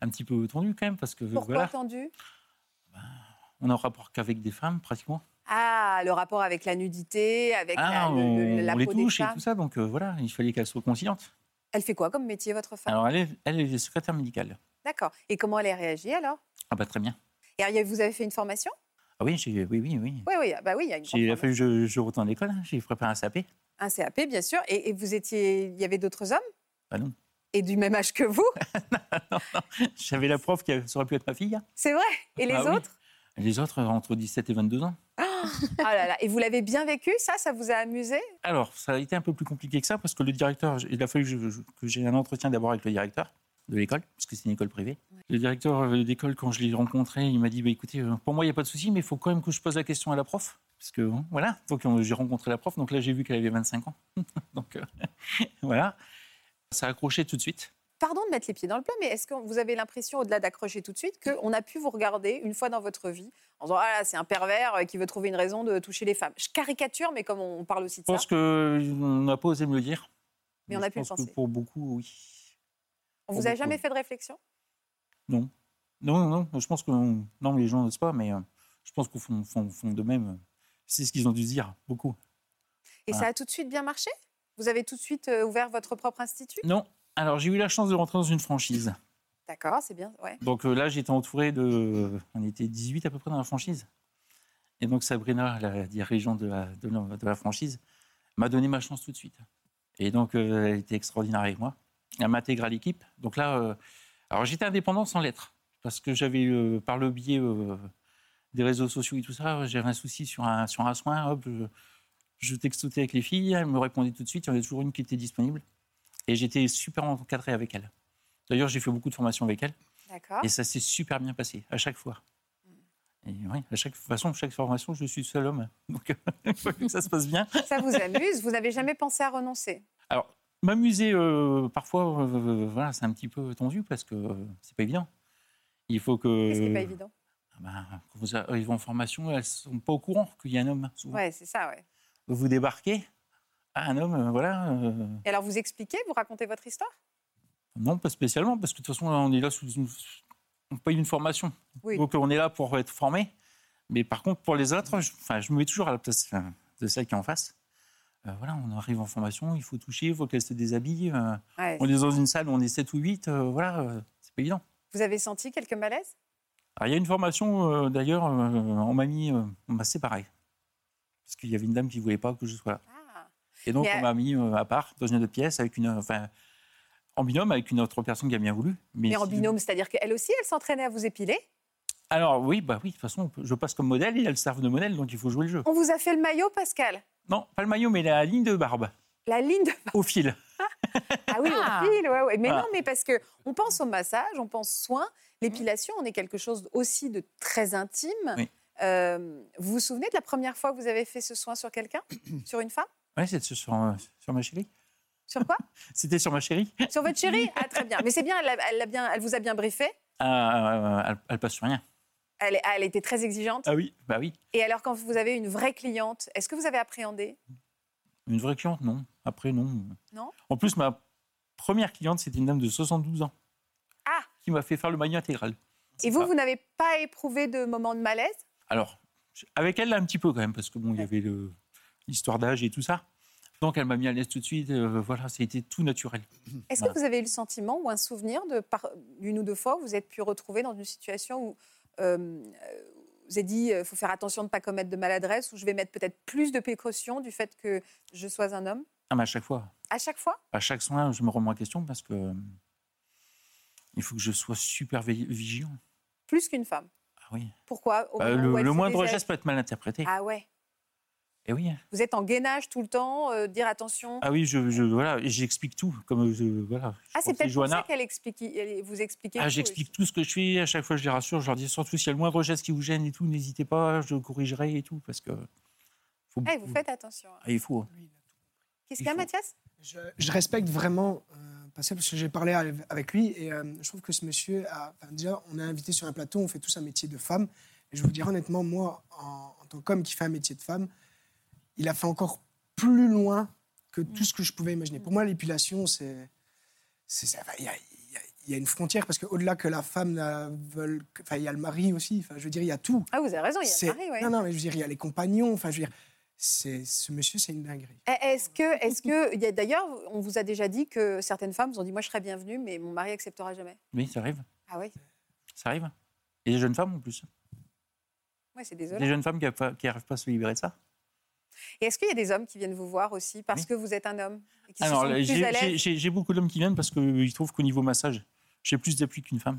un petit peu tendu quand même, parce que Pourquoi voilà, tendu on a un rapport qu'avec des femmes, pratiquement. Ah, le rapport avec la nudité, avec la, Ah, le- on, le- la on les des touche et tout ça, donc euh, voilà, il fallait qu'elle soit consciente. Elle fait quoi comme métier, votre femme? Alors, elle est, elle est secrétaire médicale. D'accord. Et comment elle a réagi alors? Ah bah très bien. Et vous avez fait une formation? Ah oui, oui, oui, oui. Oui, oui, ah bah oui, il y a une il a fallu je, je retourne à l'école, hein, j'ai préparé un SAP. Un CAP, bien sûr. Et, et vous étiez, il y avait d'autres hommes? Ah non. Et du même âge que vous? J'avais la prof qui aurait pu être ma fille. C'est vrai? Et les Ah oui. autres? Les autres, entre 17 et 22 ans. Ah là là. Et vous l'avez bien vécu, ça? Ça vous a amusé? Alors, ça a été un peu plus compliqué que ça parce que le directeur, il a fallu que j'ai un entretien d'abord avec le directeur de l'école, parce que c'est une école privée. Le directeur euh, d'école, quand je l'ai rencontré, il m'a dit bah, écoutez, euh, pour moi, il n'y a pas de souci, mais il faut quand même que je pose la question à la prof. Parce que voilà, donc j'ai rencontré la prof, donc là j'ai vu qu'elle avait 25 ans. donc euh, voilà, ça a accroché tout de suite. Pardon de mettre les pieds dans le plat, mais est-ce que vous avez l'impression, au-delà d'accrocher tout de suite, qu'on a pu vous regarder une fois dans votre vie en disant Ah là, c'est un pervers euh, qui veut trouver une raison de toucher les femmes Je caricature, mais comme on parle aussi de Je pense ça, qu'on n'a pas osé me le dire. Mais on a pu le pense que penser. Pour beaucoup, oui. on vous pour a beaucoup. jamais fait de réflexion? Non. Non, non, je pense que non, les gens n'osent pas, mais euh, je pense qu'au fond, fond, fond de même, c'est ce qu'ils ont dû se dire, beaucoup. Et Voilà. ça a tout de suite bien marché? Vous avez tout de suite euh, ouvert votre propre institut? Non, alors j'ai eu la chance de rentrer dans une franchise. D'accord, c'est bien. Ouais. Donc euh, là, j'étais entouré de. On était 18 à peu près dans la franchise. Et donc Sabrina, la dirigeante de la, de la, de la franchise, m'a donné ma chance tout de suite. Et donc, euh, elle était extraordinaire avec moi. Elle m'a intégré à l'équipe. Donc là, euh, alors j'étais indépendant sans l'être. Parce que j'avais, euh, par le biais euh, des réseaux sociaux et tout ça, j'avais un souci sur un, sur un soin. Hop, je, je textotais avec les filles, elles me répondaient tout de suite. Il y en avait toujours une qui était disponible. Et j'étais super encadré avec elle. D'ailleurs, j'ai fait beaucoup de formations avec elle. D'accord. Et ça s'est super bien passé, à chaque fois. Et oui, à chaque façon, chaque formation, je suis seul homme. Donc, ça se passe bien. Ça vous amuse? Vous n'avez jamais pensé à renoncer? Alors, m'amuser, euh, parfois, euh, voilà, c'est un petit peu tendu parce que euh, c'est pas évident. Il faut que. Qu'est-ce qui n'est pas évident? Ah ben, quand vous arrivez en formation, elles sont pas au courant qu'il y a un homme. Ouais, c'est ça, ouais. Vous débarquez, ah, un homme, euh, voilà. euh, Et alors, vous expliquez, vous racontez votre histoire? Non, pas spécialement, parce que de toute façon, on est là sous une, on paye une formation. Oui. Donc, on est là pour être formé. Mais par contre, pour les autres, je, enfin, je me mets toujours à la place de celle qui est en face. Euh, voilà, on arrive en formation, il faut toucher, il faut qu'elle se déshabille. euh, Ouais. On est dans une salle où on est 7 ou 8, euh, voilà, c'est pas évident. Vous avez senti quelques malaises Alors, il y a une formation, euh, d'ailleurs, euh, on m'a mis, euh, on m'a séparé. Parce qu'il y avait une dame qui ne voulait pas que je sois là. Ah. Et donc, Mais, on m'a mis euh, à part, dans une autre pièce, avec une. Enfin, En binôme avec une autre personne qui a bien voulu. Mais en binôme, c'est-à-dire qu'elle aussi, elle s'entraînait à vous épiler? Alors oui, bah oui, de toute façon, je passe comme modèle et elles servent de modèle, donc il faut jouer le jeu. On vous a fait le maillot, Pascal? Non, pas le maillot, mais la ligne de barbe, La ligne de... au fil. Ah oui, Ah. au fil, ouais, ouais. Mais Voilà. non, mais parce que on pense au massage, on pense soin. L'épilation, on est quelque chose aussi de très intime. Oui. Euh, vous vous souvenez de la première fois que vous avez fait ce soin sur quelqu'un? Sur une femme? Ouais, c'est sur, sur, sur ma chérie? Sur quoi? C'était sur ma chérie. Sur votre chérie? Ah, très bien. Mais c'est bien, elle, a- elle, a bien, elle vous a bien briefé? Ah, elle, elle passe sur rien. Elle, était très exigeante? Ah oui, bah oui. Et alors, quand vous avez une vraie cliente, est-ce que vous avez appréhendé? Une vraie cliente, non. Après, non. Non? En plus, ma première cliente, c'était une dame de 72 ans. Ah Qui m'a fait faire le maillot intégral. Et vous, Ah. vous n'avez pas éprouvé de moment de malaise? Alors, avec elle, là, un petit peu quand même, parce que bon, il y avait le- l'histoire d'âge et tout ça. Donc, elle m'a mis à l'aise tout de suite. euh, voilà, ça a été tout naturel. Est-ce Voilà. que vous avez eu le sentiment ou un souvenir de par une ou deux fois où vous êtes pu retrouver dans une situation où euh, euh, vous avez dit il faut faire attention de ne pas commettre de maladresse ou je vais mettre peut-être plus de précautions du fait que je sois un homme? Ah, mais à chaque fois, À chaque fois? À chaque soin, je me remets en question parce que euh, il faut que je sois super vi- vigilant. Plus qu'une femme? Ah oui. Pourquoi? Au Bah, où le moindre geste peut être mal interprété. Ah ouais. Et oui. Vous êtes en gainage tout le temps, euh, dire attention. Ah oui, je, je- voilà, j'explique tout. Comme je, voilà. je Ah, c'est peut-être pour ça qu'elle explique, elle vous expliquait. Ah, j'explique tout ce que je fais. À chaque fois, je les rassure. Je leur dis surtout s'il y a le moindre geste qui vous gêne et tout, n'hésitez pas, je corrigerai et tout. Parce que. Faut. Eh, vous faites attention. Ah, il faut. Qu'est-ce il qu'il y a. Mathias? Je, je respecte vraiment euh, Pascal parce que j'ai parlé avec- lui et euh, je trouve que ce monsieur a. enfin, déjà, on est invité sur un plateau, on fait tous un métier de femme. Et je vous dire honnêtement, moi, en, en tant qu'homme qui fait un métier de femme, il a fait encore plus loin que tout ce que je pouvais imaginer. Pour moi, l'épilation, c'est. Il y a, y y une frontière parce qu'au-delà que la femme veulent que- Enfin, il y a le mari aussi. Enfin, je veux dire, il y a tout. Ah, vous avez raison, il y a le mari, ouais. Non, non, mais je veux dire, il y a les compagnons. Enfin, je veux dire, c'est, ce monsieur, c'est une dinguerie. Eh, Est-ce que, est-ce que, d'ailleurs, on vous a déjà dit que certaines femmes vous ont dit, moi, je serais bienvenue, mais mon mari acceptera jamais. Oui, ça arrive. Ah oui, Ça arrive. Et les jeunes femmes en plus. ouais, c'est Les désolé. jeunes femmes qui n'arrivent pas à se libérer de ça. Et est-ce qu'il y a des hommes qui viennent vous voir aussi parce Oui. que vous êtes un homme et qui Alors, j'ai- à j'ai l'aise j'ai- j'ai beaucoup d'hommes qui viennent parce qu'ils trouvent qu'au niveau massage, j'ai plus d'appui qu'une femme.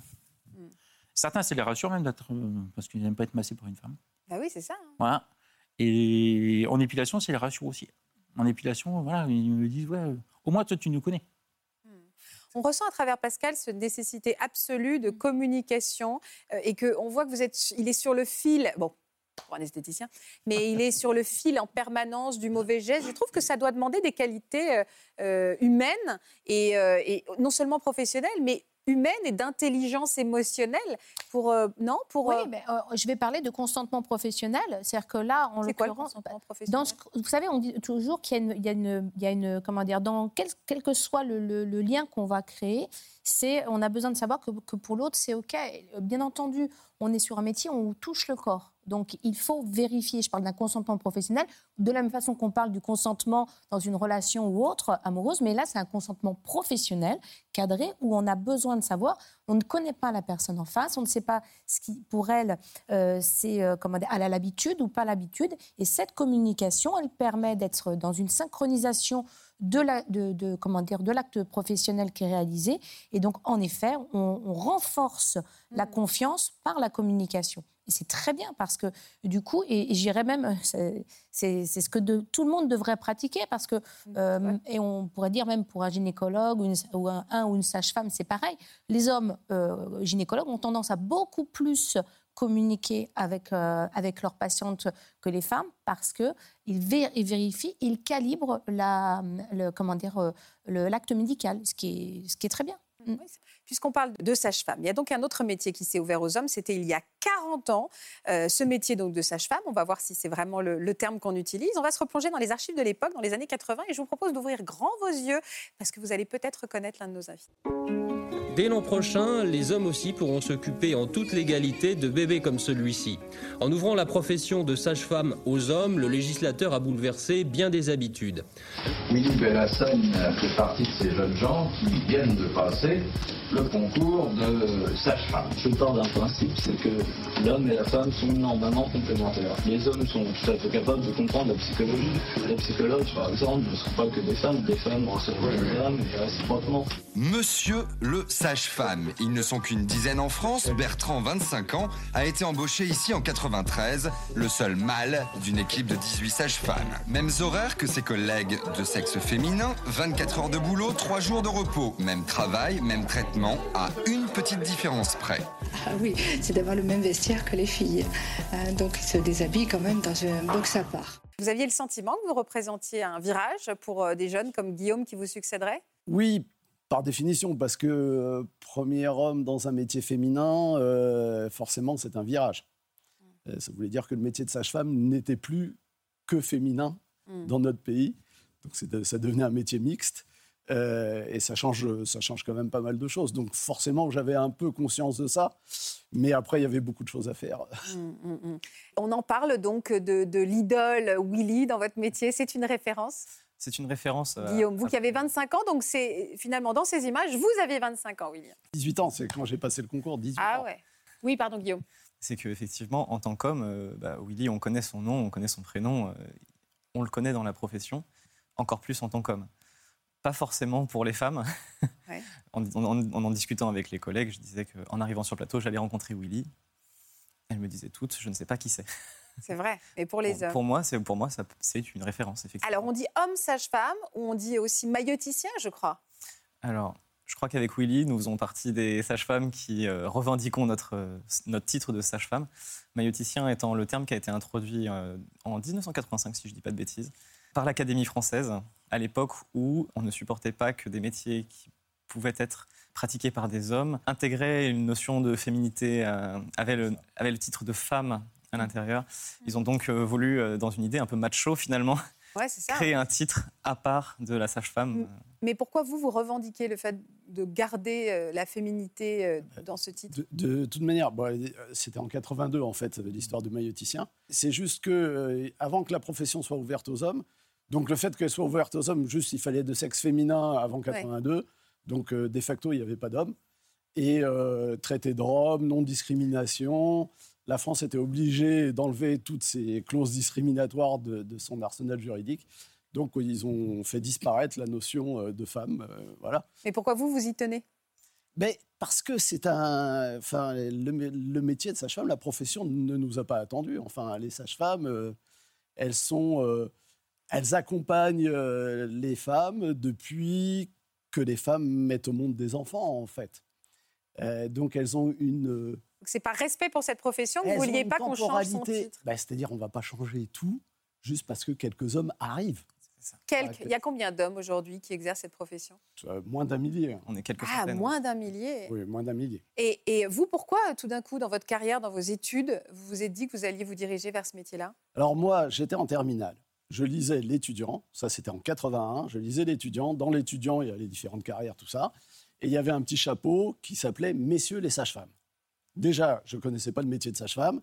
Hmm. Certains, ça les rassure même d'être. euh, parce qu'ils n'aiment pas être massés par une femme. Bah oui, c'est ça. hein. Voilà. Et en épilation, c'est les rassure aussi. En épilation, voilà, ils me disent, ouais, euh, au moins toi, tu nous connais. On ressent à travers Pascal cette nécessité absolue de communication euh, et que on voit que vous êtes, il est sur le fil. Bon. Pour un esthéticien, mais il est sur le fil en permanence du mauvais geste. Je trouve que ça doit demander des qualités euh, euh, humaines et, euh, et non seulement professionnelles, mais humaines et d'intelligence émotionnelle pour euh, non pour Oui, mais, je vais parler de consentement professionnel. C'est-à-dire que là, en l'occurrence, consentement dans ce- vous savez, on dit toujours qu'il y a une, il y a une- il y a une- comment dire, dans quel, quel que soit le, le- le lien qu'on va créer, c'est, on a besoin de savoir que, que pour l'autre c'est ok. Bien entendu, on est sur un métier où on touche le corps, donc il faut vérifier. Je parle d'un consentement professionnel, de la même façon qu'on parle du consentement dans une relation ou autre amoureuse, mais là c'est un consentement professionnel cadré où on a besoin de savoir. On ne connaît pas la personne en face, on ne sait pas ce qui pour elle euh, c'est euh, comment elle a l'habitude ou pas l'habitude. Et cette communication, elle permet d'être dans une synchronisation de la, de, de- comment dire, de l'acte professionnel qui est réalisé. Et donc, en effet, on, on renforce la confiance par la communication. Et c'est très bien parce que du coup, et, et j'irais même, c'est c'est- ce que de- tout le monde devrait pratiquer parce que, euh, et on pourrait dire même pour un gynécologue ou, une- ou un, un ou une sage-femme, c'est pareil. Les hommes euh, gynécologues ont tendance à beaucoup plus communiquer avec, euh, avec leurs patientes que les femmes parce qu'ils ils vérifient, ils calibrent la, le, euh, l'acte médical, ce qui, est, ce qui est très bien. Oui, Puisqu'on parle de sage-femme, il y a donc un autre métier qui s'est ouvert aux hommes. C'était il y a 40 ans. Euh, ce métier donc de sage-femme, on va voir si c'est vraiment le, le terme qu'on utilise. On va se replonger dans les archives de l'époque, dans les années 80, et je vous propose d'ouvrir grand vos yeux parce que vous allez peut-être reconnaître l'un de nos invités. Dès l'an prochain, les hommes aussi pourront s'occuper en toute légalité de bébés comme celui-ci. En ouvrant la profession de sage-femme aux hommes, le législateur a bouleversé bien des habitudes. Fait partie de ces jeunes gens qui viennent de passer le le concours de sage-femme. Je pars d'un principe, c'est que l'homme et la femme sont normalement complémentaires. Les hommes sont tout à fait capables de comprendre la psychologie. Les psychologues, par exemple, ne sont pas que des femmes, des femmes recevront des hommes et réciproquement. Monsieur le sage-femme. Ils ne sont qu'une dizaine en France. Bertrand, 25 ans, a été embauché ici en 93, le seul mâle d'une équipe de 18 sages-femmes. Mêmes horaires que ses collègues de sexe féminin, 24 heures de boulot, 3 jours de repos. Même travail, même traitement, à une petite différence près. Ah oui, c'est d'avoir le même vestiaire que les filles. Euh, donc ils se déshabillent quand même dans un box à part. Vous aviez le sentiment que vous représentiez un virage pour euh, des jeunes comme Guillaume qui vous succéderait? Oui, par définition, parce que euh, premier homme dans un métier féminin, euh, forcément, c'est un virage. Euh, ça voulait dire que le métier de sage-femme n'était plus que féminin Mm. dans notre pays. Donc c'est- ça devenait un métier mixte. Euh, et ça change, ça change quand même pas mal de choses. Donc forcément, j'avais un peu conscience de ça. Mais après, il y avait beaucoup de choses à faire. Mm, mm, mm. On en parle donc de, de l'idole Willy dans votre métier. C'est une référence? C'est une référence. euh, Guillaume, vous à- qui avez 25 ans, donc c'est finalement dans ces images, vous avez 25 ans, Willy. 18 ans, c'est quand j'ai passé le concours, 18 Ah ans. ouais. Oui, pardon, Guillaume. c'est qu'effectivement, en tant qu'homme, euh, bah, Willy, on connaît son nom, on connaît son prénom, euh, on le connaît dans la profession, encore plus en tant qu'homme. Pas forcément pour les femmes. Ouais. en, en- en- en en discutant avec les collègues, je disais qu'en arrivant sur le plateau, j'allais rencontrer Willy. Elles me disaient toutes, je ne sais pas qui c'est. C'est vrai. Et pour les Pour, hommes? pour moi, c'est pour moi, c'est une référence, effectivement. Alors, on dit homme sage-femme ou on dit aussi mailloticien, je crois? Alors, je crois qu'avec Willy, nous faisons partie des sages-femmes qui euh, revendiquons notre, euh, notre titre de sage-femme. Mailloticien étant le terme qui a été introduit euh, en 1985, si je ne dis pas de bêtises, par l'Académie française, à l'époque où on ne supportait pas que des métiers qui pouvaient être pratiqués par des hommes intégraient une notion de féminité, euh, avaient, le, avaient le titre de femme à l'intérieur. Ils ont donc euh, voulu, euh, dans une idée un peu macho finalement, Ouais, c'est ça. créer un titre à part de la sage-femme. Mais pourquoi vous, vous revendiquez le fait de garder euh, la féminité euh, dans ce titre? De, de toute manière, bon, c'était en 82 en fait l'histoire du mailloticien. C'est juste que euh, avant que la profession soit ouverte aux hommes, donc le fait qu'elle soit ouverte aux hommes, juste il fallait de sexe féminin avant 82, donc euh, de facto il n'y avait pas d'hommes. Et euh, traité de Rome, non-discrimination, la France était obligée d'enlever toutes ces clauses discriminatoires de, de son arsenal juridique. Donc ils ont fait disparaître la notion euh, de femme, euh, voilà. Mais pourquoi vous, vous y tenez? Mais parce que c'est un. Enfin, le, le métier de sage-femme, la profession ne nous a pas attendus. Enfin, les sages-femmes, euh, elles sont. Elles accompagnent euh, les femmes depuis que les femmes mettent au monde des enfants, en fait. Euh, donc, elles ont une. euh, C'est par respect pour cette profession que vous ne vouliez pas qu'on change son titre Bah, C'est-à-dire, on ne va pas changer tout juste parce que quelques hommes arrivent. Quelques. Il y a combien d'hommes aujourd'hui qui exercent cette profession? Euh, moins d'un millier. On est quelques Ah, moins d'un millier. Oui, moins d'un millier. Et, et vous, pourquoi, tout d'un coup, dans votre carrière, dans vos études, vous vous êtes dit que vous alliez vous diriger vers ce métier-là? Alors moi, j'étais en terminale. Je lisais l'étudiant, ça c'était en 81, je lisais l'étudiant. Dans l'étudiant, il y a les différentes carrières, tout ça. Et il y avait un petit chapeau qui s'appelait Messieurs les sages-femmes. Déjà, je ne connaissais pas le métier de sage-femme.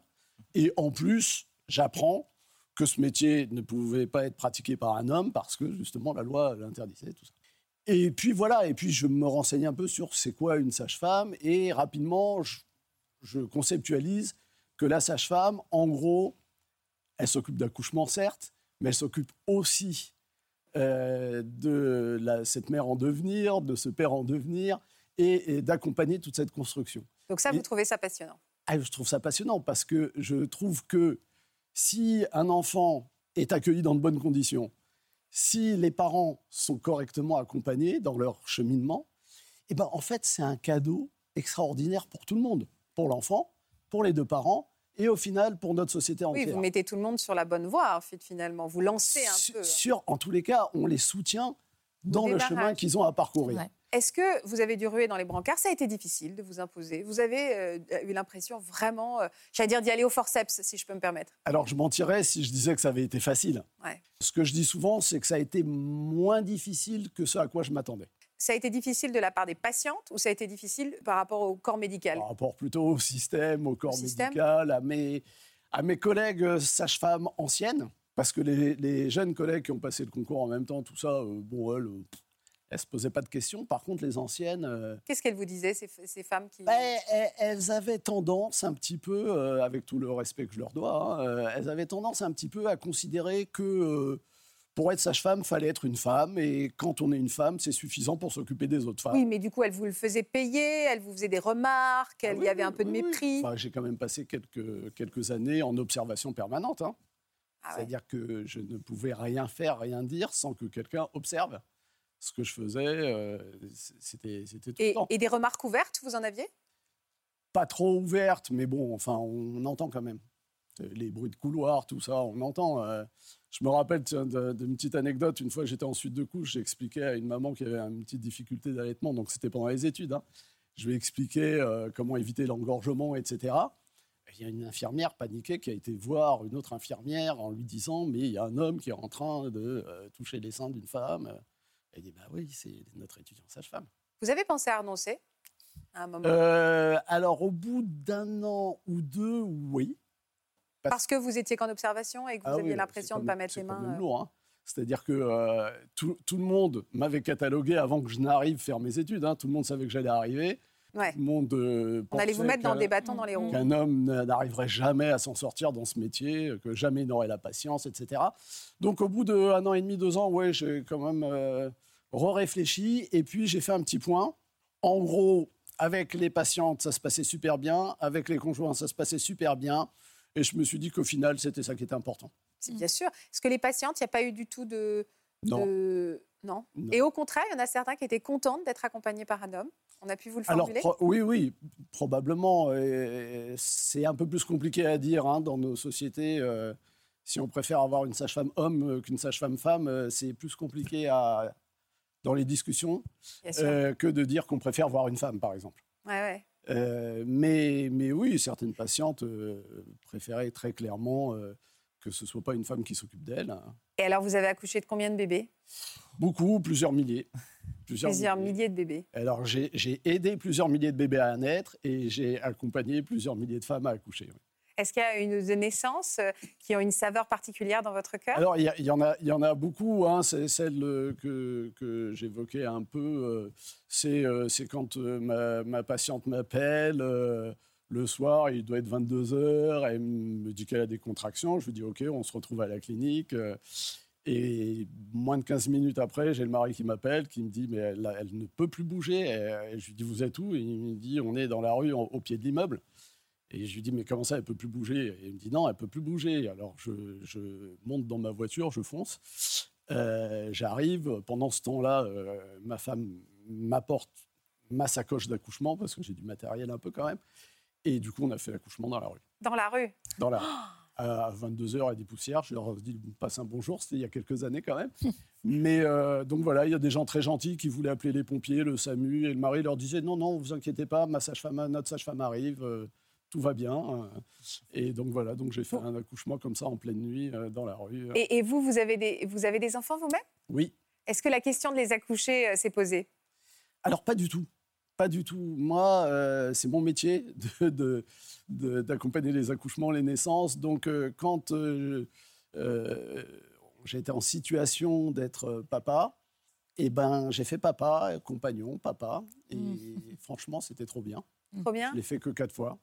Et en plus, j'apprends que ce métier ne pouvait pas être pratiqué par un homme parce que justement la loi l'interdisait, tout ça. Et puis voilà, et puis je me renseigne un peu sur c'est quoi une sage-femme et rapidement je, je conceptualise que la sage-femme, en gros, elle s'occupe d'accouchement certes, mais elle s'occupe aussi euh, de la- cette mère en devenir, de ce père en devenir et, et d'accompagner toute cette construction. Donc ça, Et- vous trouvez ça passionnant? Ah, je trouve ça passionnant parce que je trouve que si un enfant est accueilli dans de bonnes conditions, si les parents sont correctement accompagnés dans leur cheminement, eh ben, en fait, c'est un cadeau extraordinaire pour tout le monde, pour l'enfant, pour les deux parents et au final pour notre société Oui, entière. vous mettez tout le monde sur la bonne voie, en fait, finalement. Vous lancez un peu. hein. Sur, en tous les cas, on les soutient dans le chemin qu'ils ont à parcourir. Est-ce que vous avez dû ruer dans les brancards? Ça a été difficile de vous imposer. Vous avez euh, eu l'impression vraiment, euh, j'allais dire, d'y aller au forceps, si je peux me permettre. Alors, je mentirais si je disais que ça avait été facile. Ouais. Ce que je dis souvent, c'est que ça a été moins difficile que ce à quoi je m'attendais. Ça a été difficile de la part des patientes ou ça a été difficile par rapport au corps médical? Par rapport plutôt au système, au corps médical, à mes, à mes collègues euh, sages-femmes anciennes. Parce que les, les jeunes collègues qui ont passé le concours en même temps, tout ça, euh, bon, elles, euh, Elles se posaient pas de questions. Par contre, les anciennes, euh, Qu'est-ce qu'elles vous disaient, ces, ces femmes qui... ben, elles, elles avaient tendance un petit peu, euh, avec tout le respect que je leur dois, hein, elles avaient tendance un petit peu à considérer que pour être sage-femme, fallait être une femme, et quand on est une femme, c'est suffisant pour s'occuper des autres femmes. Oui, mais du coup, elles vous le faisaient payer, elles vous faisaient des remarques, Ah il oui, y avait oui, un peu de oui. mépris. Enfin, J'ai quand même passé quelques, quelques années en observation permanente. hein. Ah ouais. C'est-à-dire que je ne pouvais rien faire, rien dire sans que quelqu'un observe. Ce que je faisais, euh, c'était tout le Et, temps. et des remarques ouvertes, vous en aviez? Pas trop ouverte, mais bon, enfin, on entend quand même. Euh, Les bruits de couloir, tout ça, on entend. euh. Je me rappelle d'une petite anecdote. Une fois, j'étais en suite de couche, j'expliquais à une maman qui avait une petite difficulté d'allaitement, donc c'était pendant les études. hein. Je lui ai expliqué euh, comment éviter l'engorgement, etc. Et Il y a une infirmière paniquée qui a été voir une autre infirmière en lui disant Mais il y a un homme qui est en train de euh, toucher les seins d'une femme. Elle dit Bah oui, c'est notre étudiant sage-femme. Vous avez pensé à renoncer à un moment? Euh, alors, au bout d'un an ou deux, oui. Parce que vous étiez qu'en observation et que vous Ah aviez oui, l'impression de ne pas mettre les c'est quand mains. même euh, lourd, hein. C'est-à-dire que euh, tout, tout le monde m'avait catalogué avant que je n'arrive faire mes études. hein. Tout le monde savait que j'allais arriver. Ouais. Tout le monde euh, On allait vous mettre dans des bâtons dans les roues. Qu'un homme n'arriverait jamais à s'en sortir dans ce métier, que jamais il n'aurait la patience, etc. Donc au bout d'un an et demi, deux ans, ouais, j'ai quand même euh, re-réfléchi. Et puis j'ai fait un petit point. En gros, avec les patientes, ça se passait super bien. Avec les conjoints, ça se passait super bien. Et je me suis dit qu'au final, c'était ça qui était important. C'est bien sûr. Est-ce que les patientes, il n'y a pas eu du tout de. Non. de- Non. Non. Et au contraire, il y en a certains qui étaient contentes d'être accompagnés par un homme. On a pu vous le Alors, formuler pro- oui, oui, probablement. C'est un peu plus compliqué à dire hein, dans nos sociétés. euh, si on préfère avoir une sage-femme homme euh, qu'une sage-femme femme, euh, c'est plus compliqué à, dans les discussions euh, que de dire qu'on préfère voir une femme, par exemple. Ouais, ouais. Euh, mais, mais oui, certaines patientes euh, préféraient très clairement euh, que ce soit pas une femme qui s'occupe d'elles. hein. Et alors, vous avez accouché de combien de bébés? Beaucoup, plusieurs milliers. Plusieurs, Plusieurs milliers. milliers de bébés. Alors, j'ai j'ai aidé plusieurs milliers de bébés à naître et j'ai accompagné plusieurs milliers de femmes à accoucher. oui. Est-ce qu'il y a une de naissance euh, qui ont une saveur particulière dans votre cœur? Alors, il y, en a, beaucoup. Hein, c'est celle euh, que, j'évoquais un peu. euh, c'est quand ma, patiente m'appelle le soir, il doit être 22 heures, elle me dit qu'elle a des contractions. Je lui dis OK, on se retrouve à la clinique. et moins de 15 minutes après, j'ai le mari qui m'appelle, qui me dit mais elle, ne peut plus bouger. Je lui dis vous êtes où? Et il me dit on est dans la rue, au pied de l'immeuble. Et je lui dis, mais comment ça, elle peut plus bouger? Et il me dit, non, elle peut plus bouger. Alors je, je monte dans ma voiture, je fonce. Euh, J'arrive. Pendant ce temps-là, euh, ma femme m'apporte ma sacoche d'accouchement, parce que j'ai du matériel un peu quand même. Et du coup, on a fait l'accouchement dans la rue. Dans la rue? Dans la rue. À 22h et des poussières, je leur dis, passe un bonjour, c'était il y a quelques années quand même. Mais euh, donc voilà, il y a des gens très gentils qui voulaient appeler les pompiers, le SAMU, et le mari leur disait, non, non, vous inquiétez pas, ma sage-femme, notre sage-femme arrive. Euh, tout va bien. euh, Et donc voilà, donc j'ai fait un accouchement comme ça en pleine nuit euh, dans la rue. et, et vous, vous avez des, vous avez des enfants vous-même? Oui. Est-ce que la question de les accoucher euh, s'est posée? Alors pas du tout. Pas du tout. Moi, euh, c'est mon métier de- de- de- d'accompagner les accouchements, les naissances. Donc euh, quand euh, euh, j'étais en situation d'être euh, papa, eh ben, j'ai fait papa, compagnon, papa. Et franchement, c'était trop bien. Trop bien Je l'ai fait que quatre fois.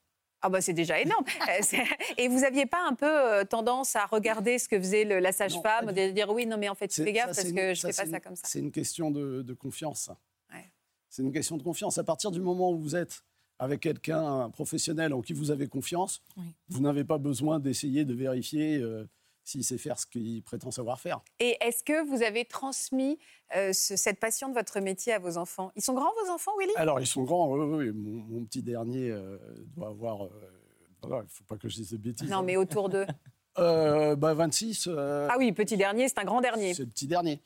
Ah bah c'est déjà énorme. Euh, Et vous aviez pas un peu euh, tendance à regarder ce que faisait le- la sage-femme, de dire oui, non mais en fait fais gaffe parce que je fais pas ça comme ça. C'est une question de, de confiance. Ouais. C'est une question de confiance. À partir du moment où vous êtes avec quelqu'un, un professionnel en qui vous avez confiance, Oui. vous n'avez pas besoin d'essayer de vérifier euh, s'il sait faire ce qu'il prétend savoir faire. Et est-ce que vous avez transmis euh, ce- cette passion de votre métier à vos enfants? Ils sont grands vos enfants, Willy? Alors, ils sont grands. oui, oui, Mon, mon petit dernier euh, doit avoir. euh, il ne faut pas que je dise de bêtises. Non, hein. mais autour d'eux. Euh, bah, 26. euh, Ah oui, petit dernier, c'est un grand dernier. C'est le petit dernier.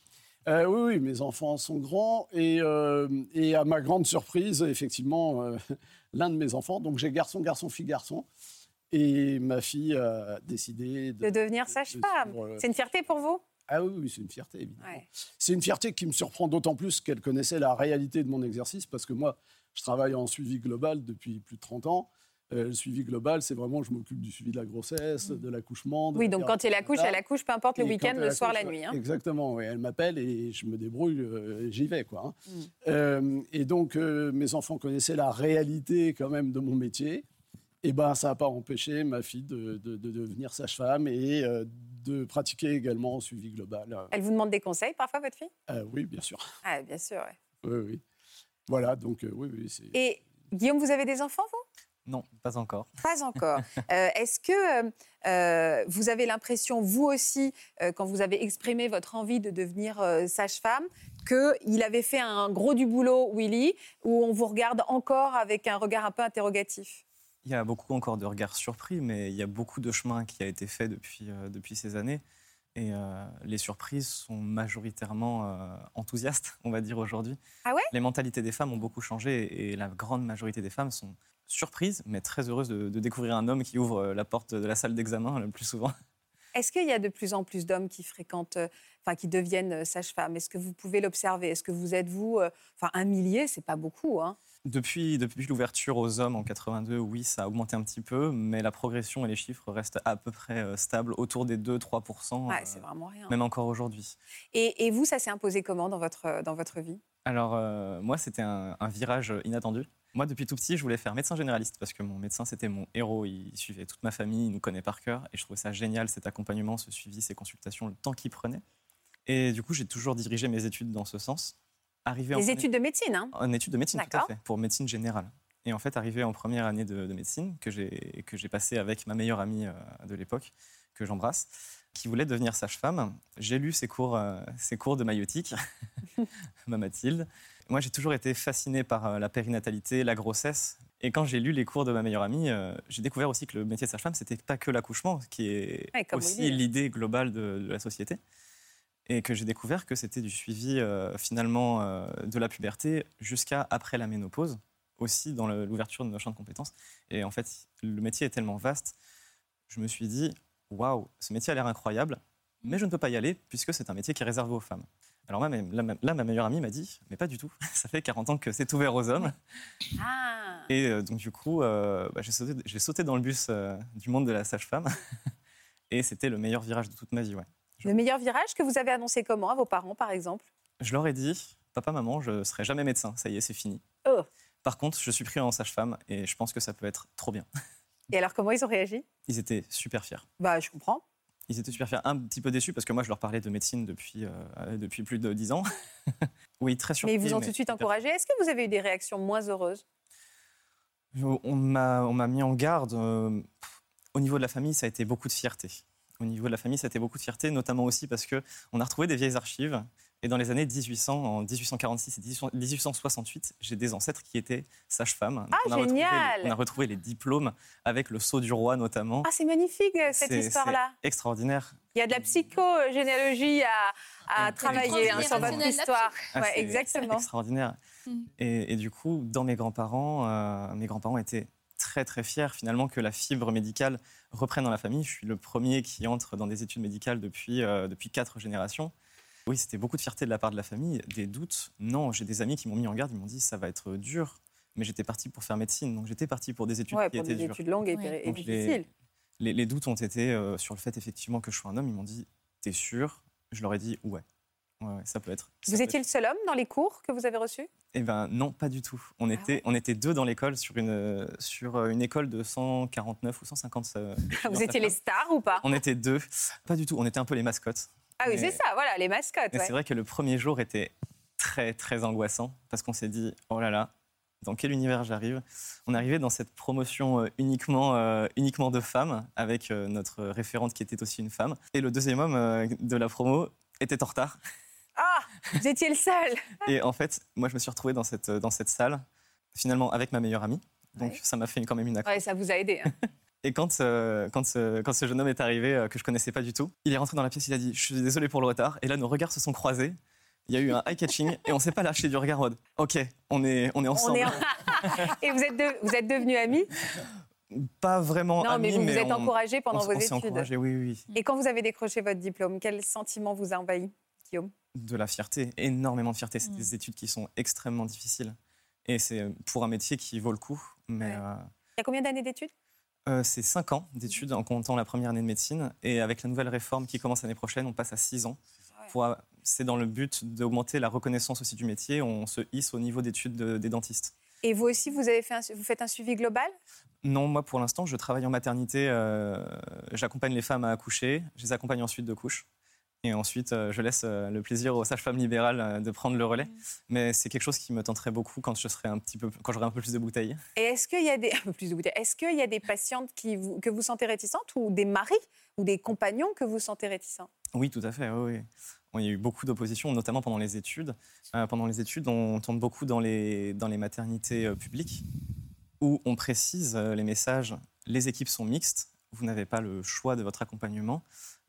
Euh, oui, oui, mes enfants sont grands et, euh, et à ma grande surprise, effectivement, euh, l'un de mes enfants, donc j'ai garçon, garçon, fille, garçon, et ma fille a décidé de, De devenir sage-femme. euh, C'est une fierté pour vous? Ah oui, oui, c'est une fierté, évidemment. Ouais. C'est une fierté qui me surprend d'autant plus qu'elle connaissait la réalité de mon exercice, parce que moi, je travaille en suivi global depuis plus de 30 ans. Euh, le suivi global, c'est vraiment, je m'occupe du suivi de la grossesse, de l'accouchement. Oui, donc quand il accouche, elle accouche, peu importe le week-end, le soir, la nuit. hein. Exactement, oui. Elle m'appelle et je me débrouille, euh, j'y vais. Quoi, hein. Mm. Euh, et donc, mes enfants connaissaient la réalité quand même de mon métier. Et ben, ça n'a pas empêché ma fille de, de- de devenir sage-femme et euh, de pratiquer également un suivi global. Euh, Elle vous demande des conseils parfois, votre fille? Euh, oui, bien sûr. Ah, bien sûr. ouais. Oui, oui. Voilà, donc euh, oui, oui. c'est- Et Guillaume, vous avez des enfants, vous? Non, pas encore. Pas encore. Euh, Est-ce que vous avez l'impression, vous aussi, euh, quand vous avez exprimé votre envie de devenir euh, sage-femme, qu'il avait fait un gros du boulot, Willy, où on vous regarde encore avec un regard un peu interrogatif? Il y a beaucoup encore de regards surpris, mais il y a beaucoup de chemin qui a été fait depuis, euh, depuis ces années. Et euh, les surprises sont majoritairement euh, enthousiastes, on va dire aujourd'hui. Ah ouais? Les mentalités des femmes ont beaucoup changé et la grande majorité des femmes sont surprises, mais très heureuses de, de découvrir un homme qui ouvre la porte de la salle d'examen le plus souvent. Est-ce qu'il y a de plus en plus d'hommes qui fréquentent, euh, enfin qui deviennent euh, sages-femmes? Est-ce que vous pouvez l'observer? Est-ce que vous êtes vous, euh, enfin un millier, c'est pas beaucoup, hein? Depuis, depuis l'ouverture aux hommes en 82, oui, ça a augmenté un petit peu, mais la progression et les chiffres restent à peu près stables, autour des 2-3%. Ouais, euh, c'est vraiment rien. Même encore aujourd'hui. Et, et vous, ça s'est imposé comment dans votre, dans votre vie? Alors, euh, moi, c'était un, un virage inattendu. Moi, depuis tout petit, je voulais faire médecin généraliste parce que mon médecin, c'était mon héros. Il suivait toute ma famille, il nous connaît par cœur. Et je trouvais ça génial, cet accompagnement, ce suivi, ces consultations, le temps qu'il prenait. Et du coup, j'ai toujours dirigé mes études dans ce sens. Arrivé en Les études de médecine, hein En études de médecine, tout à fait, pour médecine générale. Et en fait, arrivé en première année de, de médecine, que j'ai que j'ai passé avec ma meilleure amie euh, de l'époque, que j'embrasse, qui voulait devenir sage-femme, j'ai lu ses cours, euh, ses cours de maïotique, ma Mathilde. Moi, j'ai toujours été fasciné par euh, la périnatalité, la grossesse. Et quand j'ai lu les cours de ma meilleure amie, euh, j'ai découvert aussi que le métier de sage-femme, c'était pas que l'accouchement, qui est Ouais, aussi Willy. l'idée globale de, de la société. Et que j'ai découvert que c'était du suivi euh, finalement de la puberté jusqu'à après la ménopause, aussi dans l'ouverture de nos champs de compétences. Et en fait, le métier est tellement vaste, je me suis dit, waouh, ce métier a l'air incroyable, mais je ne peux pas y aller puisque c'est un métier qui est réservé aux femmes. Alors là, ma- là, ma- meilleure amie m'a dit, mais pas du tout, ça fait 40 ans que c'est ouvert aux hommes. Ah Et euh, donc du coup, euh, bah, j'ai sauté, j'ai sauté dans le bus euh, du monde de la sage-femme. Et c'était le meilleur virage de toute ma vie, ouais. Le meilleur virage que vous avez annoncé comment à vos parents, par exemple? Je leur ai dit, papa, maman, je serai jamais médecin, ça y est, c'est fini. Oh. Par contre, je suis pris en sage-femme et je pense que ça peut être trop bien. Et alors, comment ils ont réagi? Ils étaient super fiers. Bah, je comprends. Ils étaient super fiers, un petit peu déçus parce que moi, je leur parlais de médecine depuis, euh, depuis plus de 10 ans. oui, très Mais surpris. ils vous ont tout de suite encouragé. Est-ce que vous avez eu des réactions moins heureuses? On m'a mis en garde. euh, au niveau de la famille, ça a été beaucoup de fierté. Au niveau de la famille, ça a été beaucoup de fierté, notamment aussi parce que on a retrouvé des vieilles archives. Et dans les années 1800, en 1846 et 1800 1868, j'ai des ancêtres qui étaient sages-femmes. Ah, on a retrouvé les- génial On a retrouvé les diplômes avec le sceau du roi notamment. Ah, c'est magnifique, euh, cette histoire-là. c'est extraordinaire. Il y a de la psychogénéalogie à, à travailler hein, sur votre histoire. Ah, Ouais, c'est exactement. extraordinaire. Mm. Et, et du coup, dans mes grands-parents, euh, mes grands-parents étaient très très fiers finalement que la fibre médicale reprenne dans la famille. Je suis le premier qui entre dans des études médicales depuis, euh, depuis quatre générations. Oui, c'était beaucoup de fierté de la part de la famille. Des doutes, non. J'ai des amis qui m'ont mis en garde, ils m'ont dit ça va être dur. Mais j'étais parti pour faire médecine, donc j'étais parti pour des études Ouais, qui pour étaient des dures. études longues et, Ouais. et Donc, difficiles. les, les doutes ont été euh, sur le fait effectivement que je sois un homme. Ils m'ont dit T'es sûr? Je leur ai dit Ouais. Ouais, ouais, ça peut être. ça Vous peut étiez le seul homme dans les cours que vous avez reçus? Eh ben non, pas du tout. Ah On était, on était deux dans l'école sur une, euh, sur euh, une école de 149 ou 150. euh, Vous étiez les stars ou pas? On était deux. Pas du tout. On était un peu les mascottes. Ah oui, c'est ça, voilà, les mascottes. Ouais. c'est vrai que le premier jour était très, très angoissant parce qu'on s'est dit, oh là là, dans quel univers j'arrive? On arrivé dans cette promotion euh, uniquement, euh, uniquement de femmes avec euh, notre référente qui était aussi une femme. Et le deuxième homme euh, de la promo était en retard. Ah, vous étiez le seul. Et en fait, moi, je me suis retrouvé dans cette, dans cette salle, finalement, avec ma meilleure amie. Donc, Ouais. ça m'a fait quand même une accro. Ouais, ça vous a aidé. hein. Et quand, euh, quand, ce, quand ce jeune homme est arrivé, euh, que je connaissais pas du tout, il est rentré dans la pièce, il a dit Je suis désolé pour le retard. Et là, nos regards se sont croisés. Il y a eu un eye-catching et on s'est pas lâché du regard Ok, on est, on est On ensemble. est en- Et vous êtes, de- vous êtes devenus amis? Pas vraiment Non, mais amis, vous vous êtes encouragés pendant on, vos on études. encouragés, oui, oui. Et quand vous avez décroché votre diplôme, quel sentiment vous a envahi, Guillaume? De la fierté, énormément de fierté. C'est Mm. des études qui sont extrêmement difficiles. Et c'est pour un métier qui vaut le coup. Mais Ouais. euh, Il y a combien d'années d'études? Euh, c'est 5 ans d'études en comptant la première année de médecine. Et avec la nouvelle réforme qui commence l'année prochaine, on passe à 6 ans. C'est dans le but d'augmenter la reconnaissance aussi du métier. On se hisse au niveau d'études de- des dentistes. Et vous aussi, vous, avez fait un- vous faites un suivi global? Non, moi pour l'instant, je travaille en maternité. euh, J'accompagne les femmes à accoucher. Je les accompagne ensuite de couche. Et ensuite, euh, je laisse euh, le plaisir aux sages-femmes libérales euh, de prendre le relais. Mais c'est quelque chose qui me tenterait beaucoup quand je serai un petit peu, quand j'aurai un peu plus de bouteilles. Et est-ce qu'il y a des un peu plus de bouteilles Est-ce qu'il y a des patientes qui vous, que vous sentez réticentes ou des maris ou des compagnons que vous sentez réticents? Oui, tout à fait. Oui, oui. Il y a eu beaucoup d'opposition, notamment pendant les études. Euh, pendant les études, on tourne beaucoup dans les, dans les maternités euh, publiques où on précise euh, les messages. Les équipes sont mixtes. Vous n'avez pas le choix de votre accompagnement.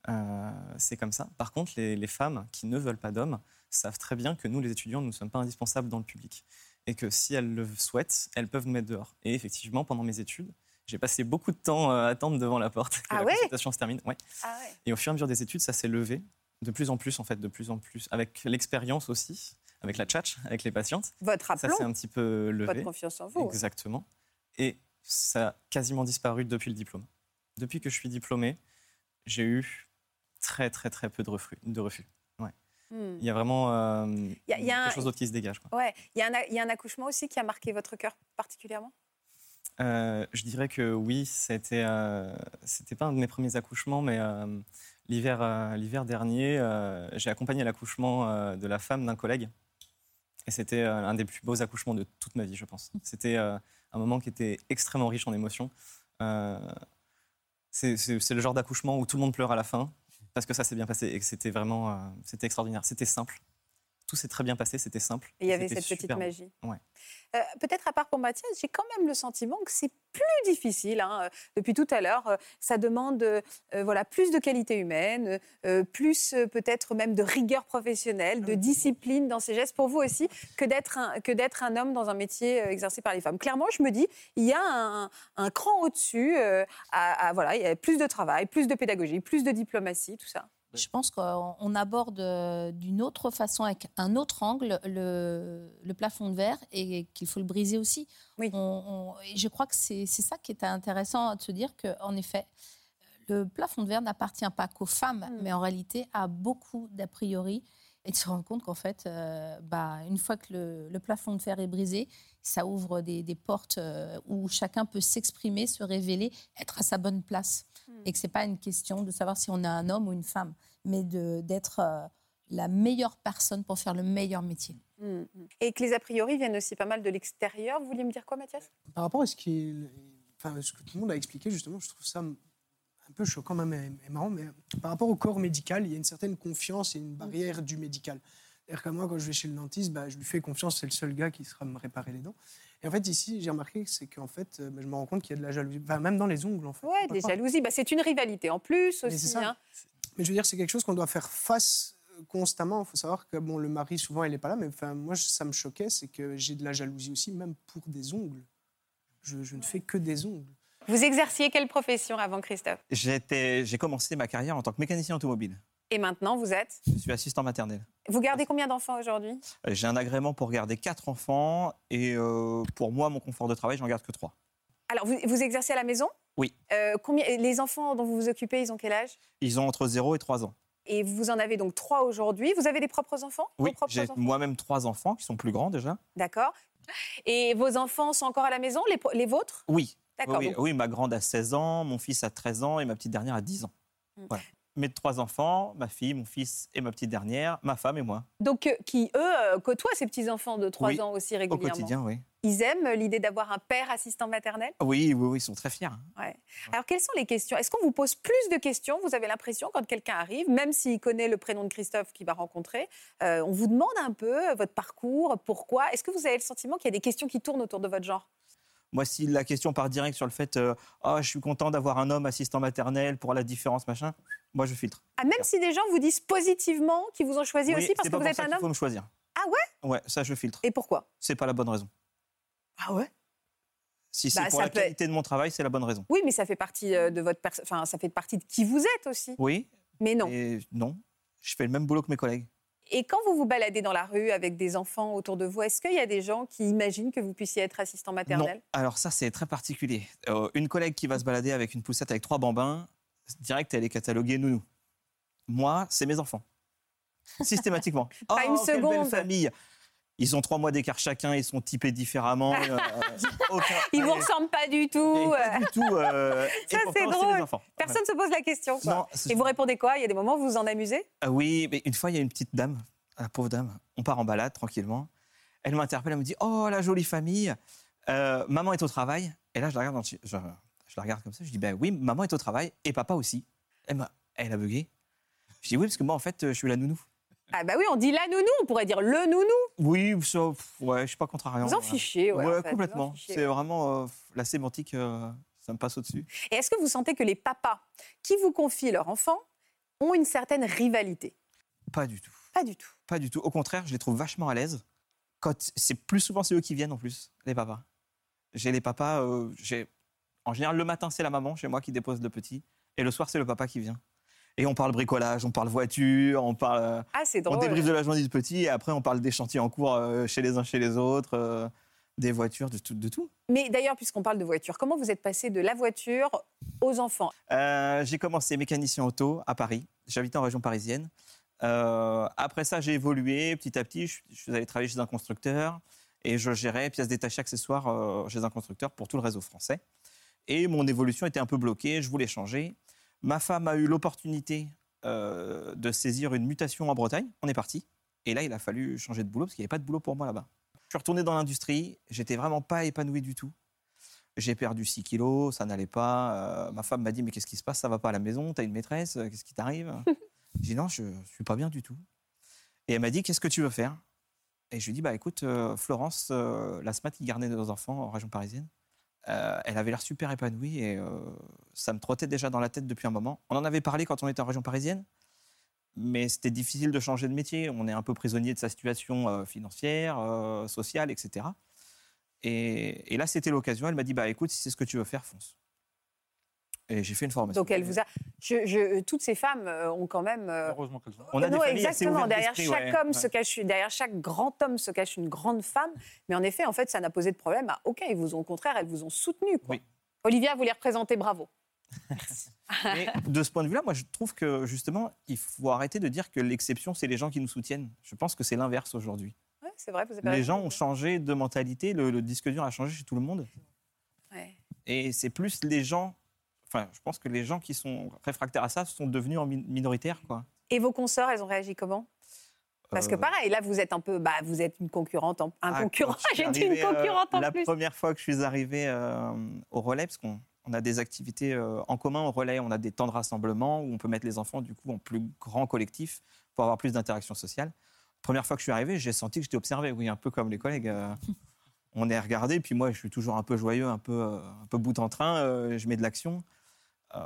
Euh, c'est comme ça. Par contre, les, les femmes qui ne veulent pas d'hommes savent très bien que nous, les étudiants, nous ne sommes pas indispensables dans le public. Et que si elles le souhaitent, elles peuvent nous mettre dehors. Et effectivement, pendant mes études, j'ai passé beaucoup de temps euh, à attendre devant la porte que Ah la ouais? consultation se termine. Ouais. Ah ouais. Et au fur et à mesure des études, ça s'est levé de plus en plus, en fait, de plus en plus, avec l'expérience aussi, avec la tchatch, avec les patientes. Votre Ça aplomb, s'est un petit peu levé. votre confiance en vous. Exactement. Et ça a quasiment disparu depuis le diplôme. Depuis que je suis diplômé, j'ai eu très, très, très peu de refus. De refus. Ouais. Hmm. Il y a vraiment euh, y a- il y a un- quelque chose d'autre qui se dégage. quoi. Ouais, il y, a un il y a un accouchement aussi qui a marqué votre cœur particulièrement? Euh, je dirais que oui, c'était euh, c'était pas un de mes premiers accouchements, mais euh, l'hiver l'hiver dernier, j'ai accompagné l'accouchement de la femme d'un collègue, et c'était un des plus beaux accouchements de toute ma vie, je pense. C'était un moment qui était extrêmement riche en émotions. C'est le genre d'accouchement où tout le monde pleure à la fin parce que ça s'est bien passé et que c'était vraiment euh, c'était extraordinaire. C'était simple. Tout s'est très bien passé, c'était simple. Et il y avait cette petite magie. Ouais. Euh, Peut-être à part pour Mathias, j'ai quand même le sentiment que c'est plus difficile. hein. Euh, Depuis tout à l'heure, euh, ça demande euh, voilà, plus de qualité humaine, euh, plus peut-être même de rigueur professionnelle, de discipline dans ses gestes pour vous aussi, que d'être un, que un homme dans un métier exercé par les femmes. Clairement, je me dis, il y a un, un cran au-dessus. à- à- voilà, il y a plus de travail, plus de pédagogie, plus de diplomatie, tout ça. Je pense qu'on on aborde euh, d'une autre façon, avec un autre angle, le, le plafond de verre et qu'il faut le briser aussi. On- on- et je crois que c'est ça qui est intéressant de se dire qu'en effet, le plafond de verre n'appartient pas qu'aux femmes, mais en réalité à beaucoup d'a priori. Et de se rendre compte qu'en fait, euh, bah, une fois que le, le plafond de verre est brisé, ça ouvre des, des portes euh, où chacun peut s'exprimer, se révéler, être à sa bonne place. Et que ce n'est pas une question de savoir si on a un homme ou une femme, mais de- d'être euh, la meilleure personne pour faire le meilleur métier. Mm, mm. Et que les a priori viennent aussi pas mal de l'extérieur. Vous vouliez me dire quoi, Mathias? Par rapport à ce, qui est- enfin, ce que tout le monde a expliqué, justement, je trouve ça un peu choquant même et et marrant, mais par rapport au corps médical, il y a une certaine confiance et une barrière du médical. C'est-à-dire que moi, quand je vais chez le dentiste, bah, je lui fais confiance, c'est le seul gars qui sera me réparer les dents. Et en fait, ici, j'ai remarqué que c'est qu'en fait, euh, bah, je me rends compte qu'il y a de la jalousie, même dans les ongles, en fait. Ouais, des croire. jalousies. Bah, c'est une rivalité en plus Mais aussi. ça. hein. Mais je veux dire, c'est quelque chose qu'on doit faire face euh, constamment. Il faut savoir que bon, le mari, souvent, il n'est pas là. Mais enfin, moi, ça me choquait, c'est que j'ai de la jalousie aussi, même pour des ongles. Je, je ne fais que des ongles. Vous exerciez quelle profession avant Christophe? J'étais- J'ai commencé ma carrière en tant que mécanicien automobile. Et maintenant, vous êtes Je suis assistant maternel. Vous gardez combien d'enfants aujourd'hui? Euh, J'ai un agrément pour garder quatre enfants et euh, pour moi, mon confort de travail, j'en garde que trois. Alors, vous, vous exercez à la maison? Oui, Euh, combien, Les enfants dont vous vous occupez, ils ont quel âge? Ils ont entre 0 et 3 ans. Et vous en avez donc trois aujourd'hui. Vous avez des propres enfants? Oui, j'ai moi-même trois enfants qui sont plus grands déjà. D'accord. Et vos enfants sont encore à la maison, les, vôtres? Oui. D'accord, Oui, donc- oui, ma grande a 16 ans, mon fils a 13 ans et ma petite dernière a 10 ans. Mm. Voilà. Mes trois enfants, ma fille, mon fils et ma petite dernière, ma femme et moi. Donc, euh, qui, eux, euh, côtoient ces petits-enfants de 3 Oui, ans aussi Au régulièrement quotidien, oui. Ils aiment l'idée d'avoir un père assistant maternel? Oui, oui, oui, ils sont très fiers. Ouais. Alors, quelles sont les questions? Est-ce qu'on vous pose plus de questions? Vous avez l'impression, quand quelqu'un arrive, même s'il connaît le prénom de Christophe qu'il va rencontrer, euh, on vous demande un peu votre parcours, pourquoi? Est-ce que vous avez le sentiment qu'il y a des questions qui tournent autour de votre genre? Moi, si la question part direct sur le fait euh, Ah, je suis content d'avoir un homme assistant maternel pour la différence, machin, moi, je filtre. ah, Même si des gens vous disent positivement qu'ils vous ont choisi Oui, aussi parce que vous êtes ça un qu'il faut homme me choisir. Ah ouais? Ouais, ça, je filtre. Et pourquoi? C'est pas la bonne raison. Ah ouais? Si c'est Bah, pour la peut- qualité de mon travail, c'est la bonne raison. Oui, mais ça fait partie euh, de votre perso- enfin, ça fait partie de qui vous êtes aussi. Oui. Mais non. Et non, je fais le même boulot que mes collègues. Et quand vous vous baladez dans la rue avec des enfants autour de vous, est-ce qu'il y a des gens qui imaginent que vous puissiez être assistant maternel? Non. Alors ça, c'est très particulier. Euh, une collègue qui va se balader avec une poussette avec trois bambins, direct, elle est cataloguée nounou. Moi, c'est mes enfants. Systématiquement. Pas une quelle belle seconde. famille. Ils ont trois mois d'écart chacun, ils sont typés différemment. euh, aucun- Ils vous ressemblent pas du tout. pas du tout. euh, Ça, c'est drôle. Personne ne se pose la question. quoi. Non, c'est- Et vous répondez quoi? Il y a des moments où vous vous en amusez? Ah oui, mais une fois, il y a une petite dame, la pauvre dame, on part en balade tranquillement. Elle m'interpelle, elle me dit Oh, la jolie famille, Euh, maman est au travail. Et là, je la regarde, dans le- je, je la regarde comme ça, je dis Ben oui, maman est au travail et papa aussi. Elle, elle a bugué. Je dis Oui, parce que moi, en fait, je suis la nounou. Ah bah oui, on dit la nounou, on pourrait dire le nounou. Oui, ça, ouais, je suis pas contrariant. Vous en fichez, ouais, en fait, vous en complètement. C'est vraiment euh, la sémantique, euh, ça me passe au-dessus. Et est-ce que vous sentez que les papas qui vous confient leur enfant ont une certaine rivalité? Pas du tout. Pas du tout. Pas du tout. Au contraire, je les trouve vachement à l'aise. Quand c'est plus souvent c'est eux qui viennent en plus, les papas. J'ai les papas. euh, j'ai en général le matin c'est la maman chez moi qui dépose le petit et le soir c'est le papa qui vient. Et on parle bricolage, on parle voiture, on parle. euh, Ah, c'est on drôle. débriefe de la journée du petit et après on parle des chantiers en cours euh, chez les uns chez les autres, euh, des voitures, de tout. De tout. Mais d'ailleurs, puisqu'on parle de voiture, comment vous êtes passé de la voiture aux enfants? Euh, j'ai commencé mécanicien auto à Paris. J'habitais en région parisienne. Euh, après ça, j'ai évolué petit à petit. Je, je suis allé travailler chez un constructeur et je gérais pièces détachées accessoires euh, chez un constructeur pour tout le réseau français. Et mon évolution était un peu bloquée. Je voulais changer. Ma femme a eu l'opportunité euh, de saisir une mutation en Bretagne. On est parti. Et là, il a fallu changer de boulot parce qu'il n'y avait pas de boulot pour moi là-bas. Je suis retourné dans l'industrie. J'étais vraiment pas épanoui du tout. J'ai perdu 6 kilos, ça n'allait pas. Euh, ma femme m'a dit Mais qu'est-ce qui se passe? Ça va pas à la maison? T'as une maîtresse? Euh, Qu'est-ce qui t'arrive? J'ai dit Non, je ne suis pas bien du tout. Et elle m'a dit Qu'est-ce que tu veux faire? Et je lui ai dit Bah écoute, euh, Florence, la SMAT qui gardait nos enfants en région parisienne, euh, elle avait l'air super épanouie et euh, ça me trottait déjà dans la tête depuis un moment. On en avait parlé quand on était en région parisienne, mais c'était difficile de changer de métier. On est un peu prisonnier de sa situation euh, financière, sociale, etc. Et, et là, c'était l'occasion. Elle m'a dit Bah écoute, si c'est ce que tu veux faire, fonce. Et j'ai fait une formation. Donc elle vous a. Je, je- toutes ces femmes euh, ont quand même. euh, Heureusement qu'elles ont. On a des non, familles assez exactement. Derrière chaque ouais, homme se cache, derrière chaque grand homme se cache une grande femme. Mais en effet, en fait, ça n'a posé de problème à aucun. Ils vous ont, au contraire, elles vous ont soutenu. Quoi. Olivia, vous les représentez, bravo. Mais de ce point de vue-là, moi, je trouve que justement, il faut arrêter de dire que l'exception, c'est les gens qui nous soutiennent. Je pense que c'est l'inverse aujourd'hui. Ouais, c'est vrai, vous avez Les gens ont changé de mentalité, le, le disque dur a changé chez tout le monde. Ouais. Et c'est plus les gens. Enfin, je pense que les gens qui sont réfractaires à ça sont devenus en mi- minoritaires, quoi. Et vos consorts, elles ont réagi comment? Parce que Euh, pareil, là, vous êtes un peu, bah, vous êtes une concurrente, en- un Ah, concurrent. J'ai dit une euh, concurrente en la plus. première fois que je suis arrivé euh, au relais, parce qu'on on a des activités en commun au relais, on a des temps de rassemblement où on peut mettre les enfants du coup en plus grand collectif pour avoir plus d'interaction sociale. Première fois que je suis arrivé, j'ai senti que j'étais observé, oui, un peu comme les collègues. on est regardé, puis moi, je suis toujours un peu joyeux, un peu, un peu bout en train, je mets de l'action. Euh,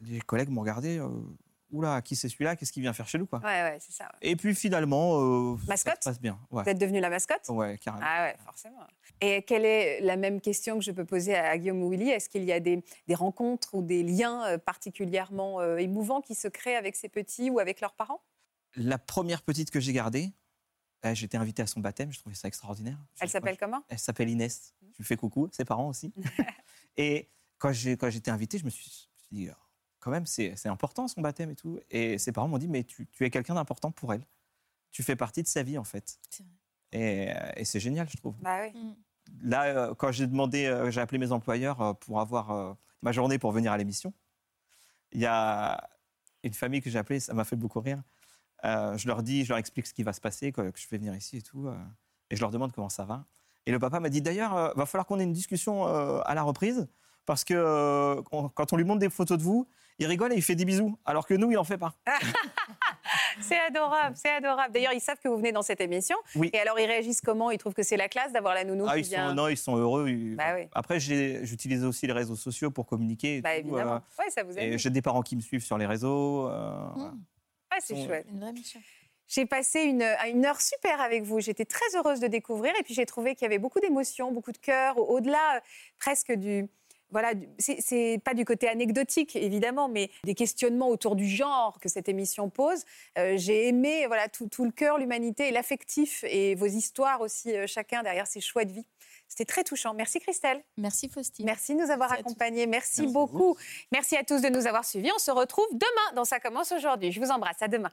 les collègues m'ont regardé, euh, oula, qui c'est celui-là? Qu'est-ce qu'il vient faire chez nous quoi? Ouais, ouais, c'est ça. ouais. Et puis finalement, euh, Mascotte? ça se passe bien. Ouais. Vous êtes devenue la mascotte? Ouais, carrément. Ah ouais, forcément. Et quelle est la même question que je peux poser à Guillaume Willy? Est-ce qu'il y a des, des rencontres ou des liens euh, particulièrement euh, émouvants qui se créent avec ces petits ou avec leurs parents? La première petite que j'ai gardée, euh, j'étais invité à son baptême, je trouvais ça extraordinaire. Elle s'appelle comment? Elle s'appelle Inès. Je lui fais coucou, ses parents aussi. et quand j'ai j'étais invité, je me suis je me suis dit, oh, quand même, c'est important son baptême et tout. Et ses parents m'ont dit, mais tu, tu es quelqu'un d'important pour elle. Tu fais partie de sa vie, en fait. Et, euh, et c'est génial, je trouve. Bah oui. Là, euh, quand j'ai demandé, euh, j'ai appelé mes employeurs pour avoir ma journée pour venir à l'émission, il y a une famille que j'ai appelée, ça m'a fait beaucoup rire. Euh, je leur dis, je leur explique ce qui va se passer, que, que je vais venir ici et tout, euh, et je leur demande comment ça va. Et le papa m'a dit, d'ailleurs, euh, va falloir qu'on ait une discussion à la reprise, parce que euh, on- quand on lui montre des photos de vous, il rigole et il fait des bisous, alors que nous, il en fait pas. C'est adorable, c'est adorable. D'ailleurs, ils savent que vous venez dans cette émission. Oui. Et alors, ils réagissent comment? Ils trouvent que c'est la classe d'avoir la nounou Ah, qui ils vient sont, non, ils sont heureux. Bah oui. Après, j'utilise aussi les réseaux sociaux pour communiquer. et Bah, tout, évidemment. euh, Ouais, ça vous aide. j'ai des parents qui me suivent sur les réseaux. euh. Ah, c'est sont- chouette. Une vraie mission. J'ai passé une, une heure super avec vous. J'étais très heureuse de découvrir. Et puis, j'ai trouvé qu'il y avait beaucoup d'émotions, beaucoup de cœur, au- au-delà euh, presque du, voilà, c'est- pas du côté anecdotique évidemment, mais des questionnements autour du genre que cette émission pose. Euh, J'ai aimé voilà tout, tout le cœur, l'humanité et l'affectif et vos histoires aussi euh, chacun derrière ces choix de vie. C'était très touchant. Merci Christelle. Merci Faustine. Merci de nous avoir accompagnés. Merci, beaucoup. Merci à tous de nous avoir suivis. On se retrouve demain dans Ça commence aujourd'hui. Je vous embrasse. À demain.